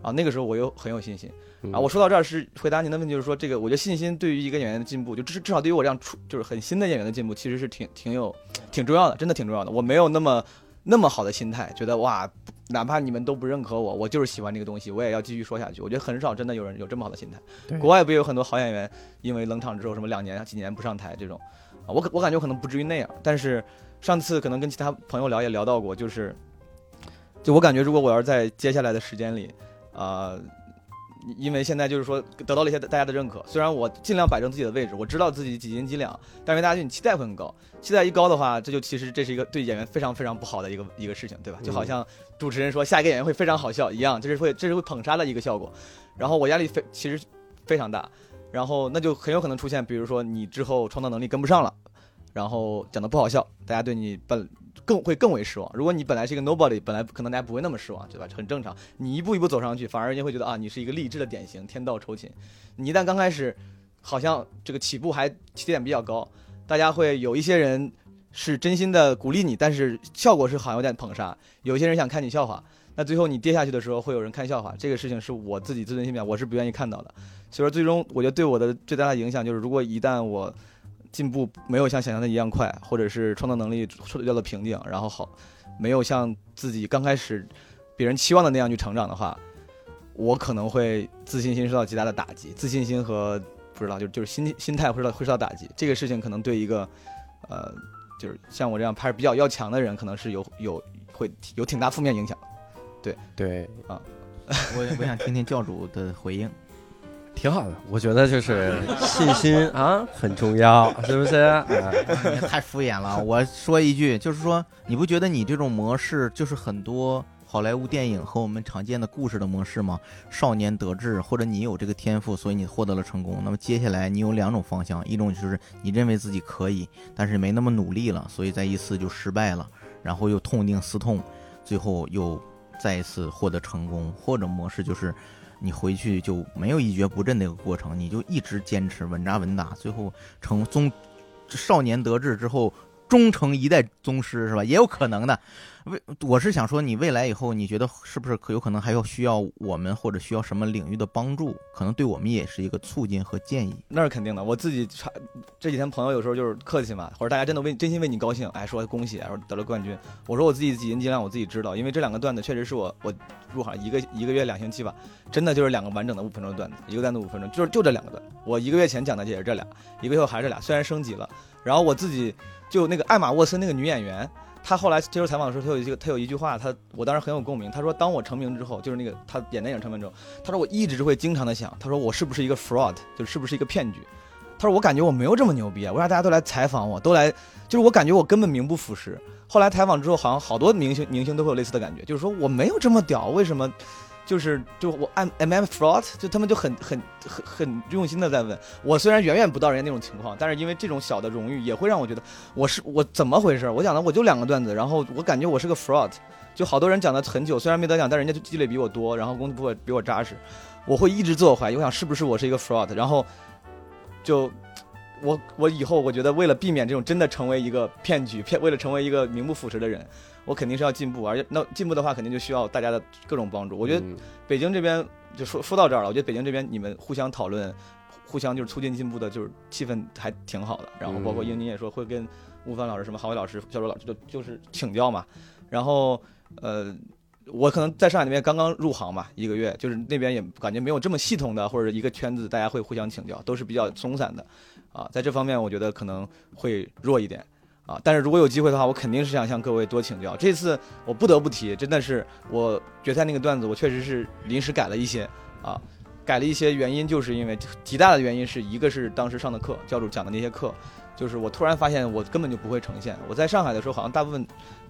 啊，那个时候我又很有信心。啊，我说到这儿是回答您的问题，就是说这个，我觉得信心对于一个演员的进步，就至至少对于我这样出就是很新的演员的进步，其实是挺挺有挺重要的，真的挺重要的。我没有那么那么好的心态，觉得哇。哪怕你们都不认可我，我就是喜欢这个东西，我也要继续说下去。我觉得很少真的有人有这么好的心态。国外不也有很多好演员，因为冷场之后什么两年几年不上台这种，啊，我我感觉可能不至于那样。但是上次可能跟其他朋友聊也聊到过，就是，就我感觉如果我要是在接下来的时间里，啊、因为现在就是说得到了一些大家的认可，虽然我尽量摆正自己的位置，我知道自己几斤几两，但是大家对你期待会很高，期待一高的话，这就其实这是一个对演员非常非常不好的一个一个事情，对吧？就好像主持人说下一个演员会非常好笑一样，这是会这是会捧杀的一个效果。然后我压力非其实非常大，然后那就很有可能出现，比如说你之后创造能力跟不上了，然后讲的不好笑，大家对你本更会更为失望。如果你本来是一个 nobody，本来可能大家不会那么失望，对吧？很正常。你一步一步走上去，反而人家会觉得啊，你是一个励志的典型，天道酬勤。你一旦刚开始，好像这个起步还起点比较高，大家会有一些人是真心的鼓励你，但是效果是好像有点捧杀。有些人想看你笑话，那最后你跌下去的时候，会有人看笑话。这个事情是我自己自尊心表，我是不愿意看到的。所以说，最终我觉得对我的最大的影响就是，如果一旦我进步没有像想象的一样快，或者是创造能力受到了瓶颈，然后好没有像自己刚开始别人期望的那样去成长的话，我可能会自信心受到极大的打击，自信心和不知道就就是心心态会受到会受到打击。这个事情可能对一个呃就是像我这样还是比较要强的人，可能是有有会有挺大负面影响。对对啊，*laughs* 我我想听听教主的回应。挺好的。我觉得就是信心 *laughs* 啊很重要，是不是？啊 *laughs* 太敷衍了。我说一句，就是说，你不觉得你这种模式就是很多好莱坞电影和我们常见的故事的模式吗？少年得志，或者你有这个天赋，所以你获得了成功。那么接下来你有两种方向，一种就是你认为自己可以，但是没那么努力了，所以在一次就失败了，然后又痛定思痛，最后又再一次获得成功。或者模式就是。你回去就没有一蹶不振的一个过程，你就一直坚持稳扎稳打，最后成宗少年得志之后，终成一代宗师是吧？也有可能的。为我是想说，你未来以后，你觉得是不是可有可能还要需要我们或者需要什么领域的帮助？可能对我们也是一个促进和建议。那是肯定的，我自己差这几天朋友有时候就是客气嘛，或者大家真的为真心为你高兴，哎，说恭喜，说得了冠军。我说我自己几斤几两，我自己知道，因为这两个段子确实是我我入行一个一个月两星期吧，真的就是两个完整的五分钟的段子，一个段子五分钟，就是就这两个段。我一个月前讲的也是这俩，一个月后还是俩，虽然升级了。然后我自己就那个艾玛沃森那个女演员。她后来接受采访的时候，她有一个她有一句话，她我当时很有共鸣。她说，当我成名之后，就是那个她演电影成名之后，她说我一直会经常的想，她说我是不是一个 fraud，就是不是一个骗局。她说我感觉我没有这么牛逼啊，为啥大家都来采访我，都来，就是我感觉我根本名不副实。后来采访之后，好像好多明星明星都会有类似的感觉，就是说我没有这么屌，为什么？就是就我 am am fraud？就他们就很很很很用心的在问我，虽然远远不到人家那种情况，但是因为这种小的荣誉，也会让我觉得我是我怎么回事？我讲的我就两个段子，然后我感觉我是个 fraud，就好多人讲的很久，虽然没得奖，但人家就积累比我多，然后工作比我扎实，我会一直自我怀疑，我想是不是我是一个 fraud？然后就我我以后我觉得为了避免这种真的成为一个骗局，骗为了成为一个名不副实的人。我肯定是要进步，而且那进步的话，肯定就需要大家的各种帮助。我觉得嗯北京这边就说说到这儿了，我觉得北京这边你们互相讨论，互相就是促进进步的，就是气氛还挺好的。然后包括嗯英妮也说会跟吴凡老师、什么郝伟老师、小周老师就就是请教嘛。然后呃，我可能在上海那边刚刚入行嘛，一个月，就是那边也感觉没有这么系统的或者一个圈子，大家会互相请教，都是比较松散的啊。在这方面，我觉得可能会弱一点。啊，但是如果有机会的话，我肯定是想向各位多请教。这次我不得不提，真的是我决赛那个段子，我确实是临时改了一些啊，改了一些，原因就是因为极大的原因是一个是当时上的课，教主讲的那些课，就是我突然发现我根本就不会呈现。我在上海的时候，好像大部分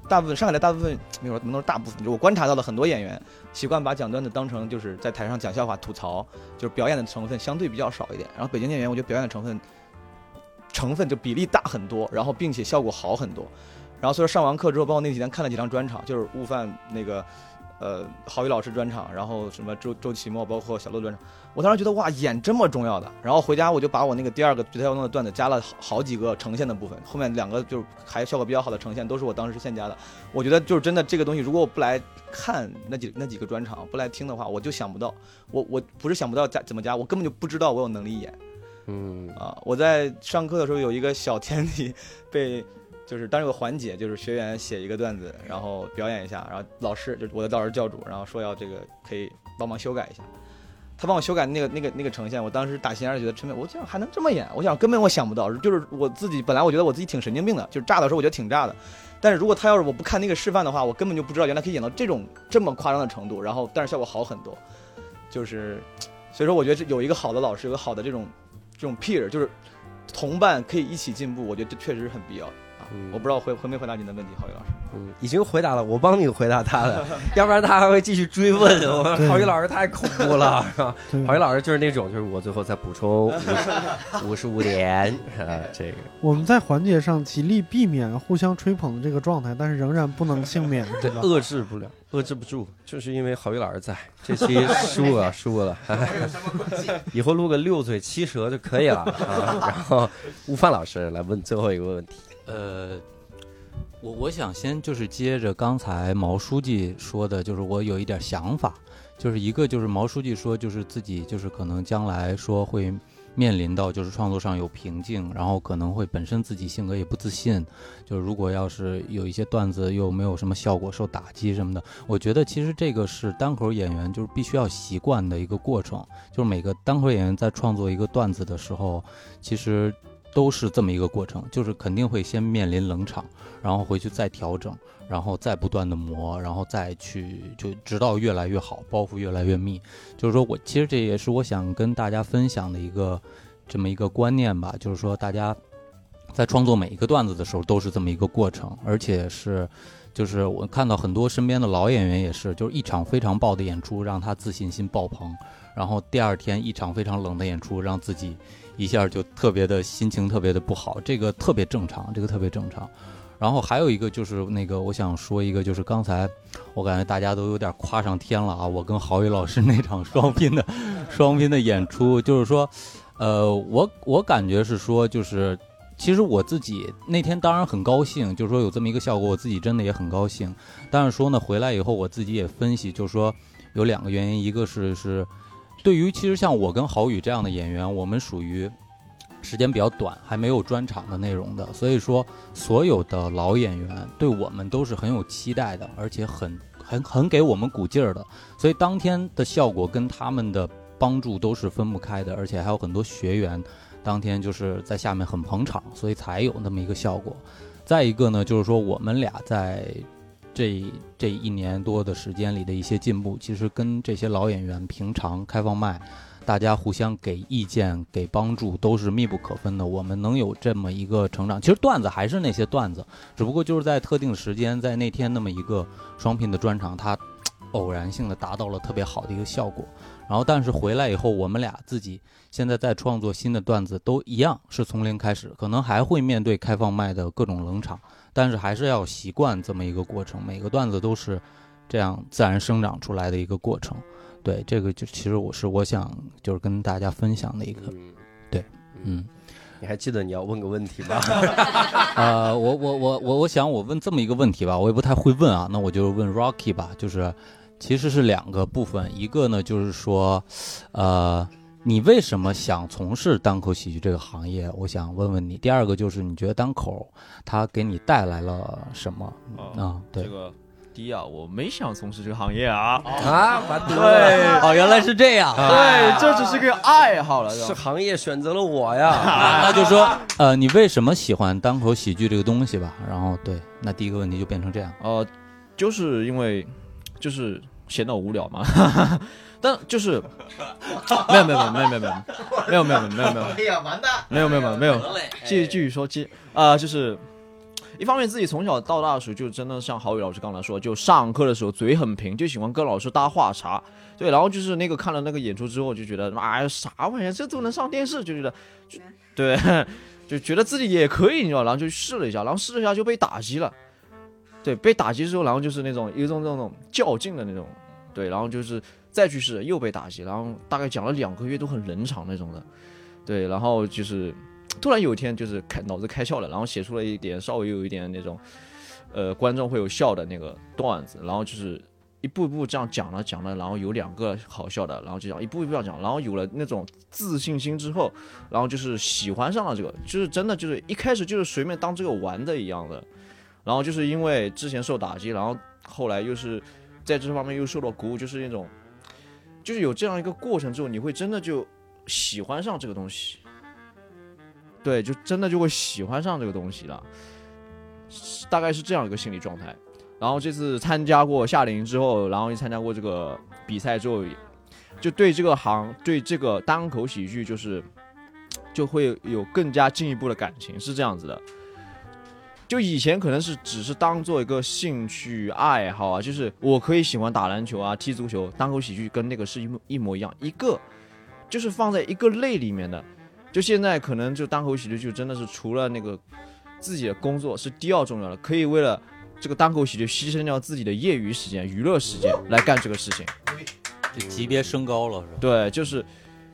大部分上海的大部分没有不能说大部分，就我观察到了很多演员习惯把讲段子当成就是在台上讲笑话吐槽，就是表演的成分相对比较少一点。然后北京演员，我觉得表演的成分。成分就比例大很多，然后并且效果好很多，然后所以说上完课之后，包括那几天看了几场专场，就是悟饭那个，呃，郝宇老师专场，然后什么周周奇墨，包括小鹿专场，我当时觉得哇，演这么重要的，然后回家我就把我那个第二个决赛要弄的段子加了好好几个呈现的部分，后面两个就是还效果比较好的呈现都是我当时现加的，我觉得就是真的这个东西，如果我不来看那几那几个专场，不来听的话，我就想不到，我我不是想不到加怎么加，我根本就不知道我有能力演。嗯。啊，我在上课的时候有一个小天地被，就是当时有个环节，就是学员写一个段子，然后表演一下，然后老师就我的导师教主，然后说要这个可以帮忙修改一下。他帮我修改那个那个那个呈现，我当时打心眼里觉得陈伟，我竟然还能这么演，我想根本我想不到，就是我自己本来我觉得我自己挺神经病的，就是炸的时候我觉得挺炸的，但是如果他要是我不看那个示范的话，我根本就不知道原来可以演到这种这么夸张的程度，然后但是效果好很多，就是所以说我觉得这有一个好的老师，有个好的这种这种 peer，就是同伴可以一起进步，我觉得这确实是很必要的。嗯我不知道回回没回答您的问题，郝宇老师。嗯，已经回答了，我帮你回答他的，*laughs* 要不然他还会继续追问。我对郝宇老师太恐怖了，*laughs* 是吧？郝宇老师就是那种，就是我最后再补充 *laughs* 五十五点，啊，这个我们在环节上极力避免互相吹捧的这个状态，但是仍然不能幸免，对吧？遏制不了，遏制不住，就是因为郝宇老师在，这期输了，输了，哎以后录个六嘴七舌就可以了啊。然后悟饭老师来问最后一个问题，呃，我我想先就是接着刚才毛书记说的，就是我有一点想法，就是一个就是毛书记说，就是自己就是可能将来说会面临到就是创作上有瓶颈，然后可能会本身自己性格也不自信，就是如果要是有一些段子又没有什么效果，受打击什么的，我觉得其实这个是单口演员就是必须要习惯的一个过程，就是每个单口演员在创作一个段子的时候，其实。都是这么一个过程，就是肯定会先面临冷场，然后回去再调整，然后再不断的磨，然后再去就直到越来越好，包袱越来越密。就是说我其实这也是我想跟大家分享的一个这么一个观念吧，就是说大家在创作每一个段子的时候都是这么一个过程，而且是就是我看到很多身边的老演员也是，就是一场非常爆的演出让他自信心爆棚，然后第二天一场非常冷的演出让自己。一下就特别的心情特别的不好，这个特别正常，这个特别正常。然后还有一个就是那个，我想说一个，就是刚才我感觉大家都有点夸上天了啊！我跟郝宇老师那场双拼的双拼的演出，就是说，呃，我我感觉是说，就是其实我自己那天当然很高兴，就是说有这么一个效果，我自己真的也很高兴。但是说呢，回来以后我自己也分析，就是说有两个原因，一个是是。对于其实像我跟郝宇这样的演员，我们属于时间比较短，还没有专场的内容的，所以说所有的老演员对我们都是很有期待的，而且很 *laughs* 很很给我们鼓劲儿的。所以当天的效果跟他们的帮助都是分不开的，而且还有很多学员当天就是在下面很捧场，所以才有那么一个效果。再一个呢，就是说我们俩在。这这一年多的时间里的一些进步，其实跟这些老演员平常开放麦，大家互相给意见、给帮助都是密不可分的。我们能有这么一个成长，其实段子还是那些段子，只不过就是在特定时间，在那天那么一个双拼的专场，它 *tsk* 偶然性的达到了特别好的一个效果。然后，但是回来以后，我们俩自己现在在创作新的段子，都一样是从零开始，可能还会面对开放麦的各种冷场。但是还是要习惯这么一个过程，每个段子都是这样自然生长出来的一个过程。对，这个就其实我是我想就是跟大家分享的一个，嗯，对，嗯，你还记得你要问个问题吧？*laughs* *laughs* 呃，我我我我我想我问这么一个问题吧，我也不太会问啊，那我就问 Rocky 吧，就是其实是两个部分，一个呢就是说，呃。你为什么想从事单口喜剧这个行业？我想问问你。第二个就是你觉得单口它给你带来了什么啊？对，这个第一啊，我没想从事这个行业啊。啊，对，哦，原来是这样。对，这只是个爱好了，是行业选择了我呀。那就说，呃，你为什么喜欢单口喜剧这个东西吧？然后，对，那第一个问题就变成这样。呃，就是因为就是闲得无聊嘛。但就是没有没有没有没有没有没有没有没有没有没有没有，完蛋！没有没有没有没有，继续继续说，继啊，就是一方面自己从小到大的时候，就真的像郝宇老师刚才说，就上课的时候嘴很贫，就喜欢跟老师搭话茬。对，然后就是那个看了那个演出之后，就觉得妈呀，啥玩意儿，这都能上电视，就觉得就对，*laughs* 就觉得自己也可以，你知道，然后就试了一下，然后试了一下就被打击了。对，被打击之后，然后就是那种有一种那种较劲的那种，对，然后就是再去试又被打击，然后大概讲了两个月都很冷场那种的，对，然后就是突然有一天就是开脑子开窍了，然后写出了一点稍微有一点那种，呃，观众会有笑的那个段子，然后就是一步一步这样讲了讲了，然后有两个好笑的，然后就这样一步一步这样讲，然后有了那种自信心之后，然后就是喜欢上了这个，就是真的就是一开始就是随便当这个玩的一样的。然后就是因为之前受打击，然后后来又是在这方面又受到鼓舞，就是那种就是有这样一个过程之后，你会真的就喜欢上这个东西。对，就真的就会喜欢上这个东西了，大概是这样一个心理状态。然后这次参加过夏令营之后，然后又参加过这个比赛之后，就对这个行，对这个单口喜剧，就是就会有更加进一步的感情，是这样子的。就以前可能是只是当做一个兴趣爱好啊，就是我可以喜欢打篮球啊、踢足球，单口喜剧跟那个是一模一模一样，一个就是放在一个类里面的。就现在可能就单口喜剧就真的是除了那个自己的工作是第二重要的，可以为了这个单口喜剧牺牲掉自己的业余时间、娱乐时间来干这个事情。这级别升高了是吧？对，就是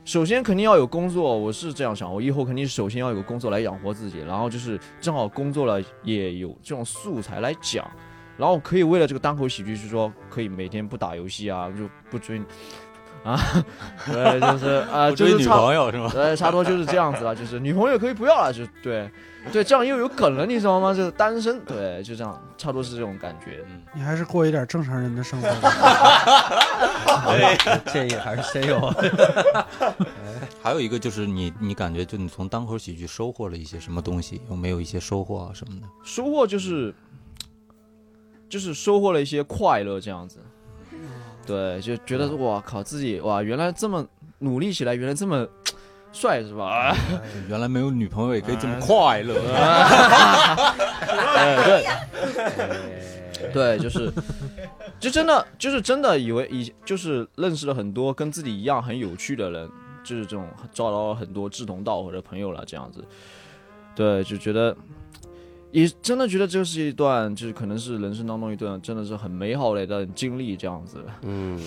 首先肯定要有工作，我是这样想，我以后肯定首先要有个工作来养活自己，然后就是正好工作了也有这种素材来讲，然后可以为了这个单口喜剧，是说可以每天不打游戏啊，*laughs* 就不追 *laughs* 啊，*laughs* 对，就是啊，不追女就是差朋友是吗？对，差不多就是这样子了，就是女朋友可以不要了，就对，对，这样又有梗了，你知道吗？就是单身，对，就这样，差不多是这种感觉。嗯，你还是过一点正常人的生活吧。*laughs* 建议还是先有。还有一个就是你，你感觉就你从单口喜剧收获了一些什么东西？有没有一些收获啊什么的？收获就是，就是收获了一些快乐，这样子。对，就觉得哇靠，自己哇，原来这么努力起来，原来这么帅是吧？原来没有女朋友也可以这么快乐。*laughs* 对对对，就是，就真的就是真的以为以就是认识了很多跟自己一样很有趣的人，就是这种找到了很多志同道合的朋友了，这样子。对，就觉得也真的觉得这是一段，就是可能是人生当中一段真的是很美好的一段经历，这样子。嗯，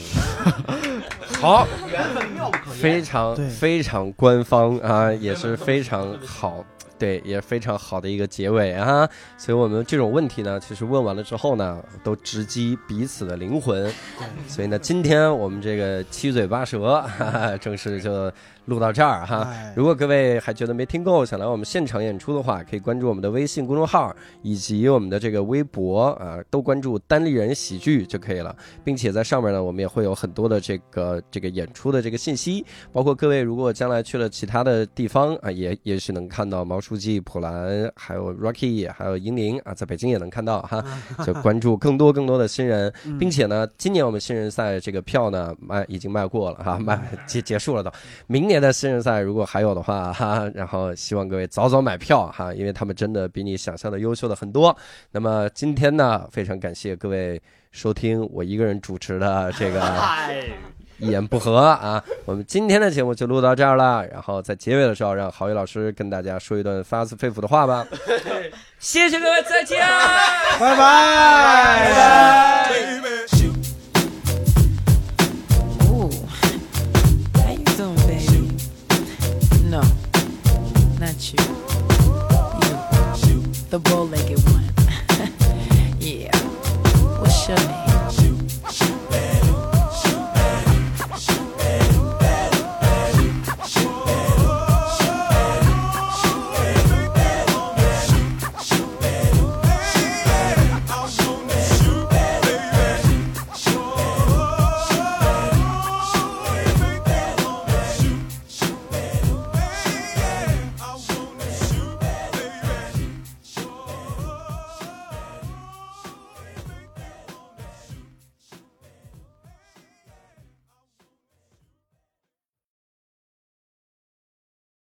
*laughs* 好，缘分妙不可言。非常非常官方啊，也是非常好。对，也非常好的一个结尾啊！所以我们这种问题呢，其实问完了之后呢，都直击彼此的灵魂。所以呢，今天我们这个七嘴八舌，哈哈，正式就录到这儿哈。哎如果各位还觉得没听够，想来我们现场演出的话，可以关注我们的微信公众号以及我们的这个微博啊，都关注单立人喜剧就可以了，并且在上面呢，我们也会有很多的这个这个演出的这个信息，包括各位如果将来去了其他的地方啊，也也许能看到毛书记、普兰，还有 Rocky，还有英宁啊，在北京也能看到哈，*laughs* 就关注更多更多的新人，并且呢，今年我们新人赛这个票呢卖已经卖过了哈，卖结结束了都。明年的新人赛如果还有的话 *laughs* 哈，然后希望各位早早买票哈，因为他们真的比你想象的优秀的很多。那么今天呢，非常感谢各位收听我一个人主持的这个一言不合啊。我们今天的节目就录到这儿了，然后在结尾的时候，让郝宇老师跟大家说一段发自肺腑的话吧。*laughs* 谢谢各位，再见。拜拜。shoot you. The Rolex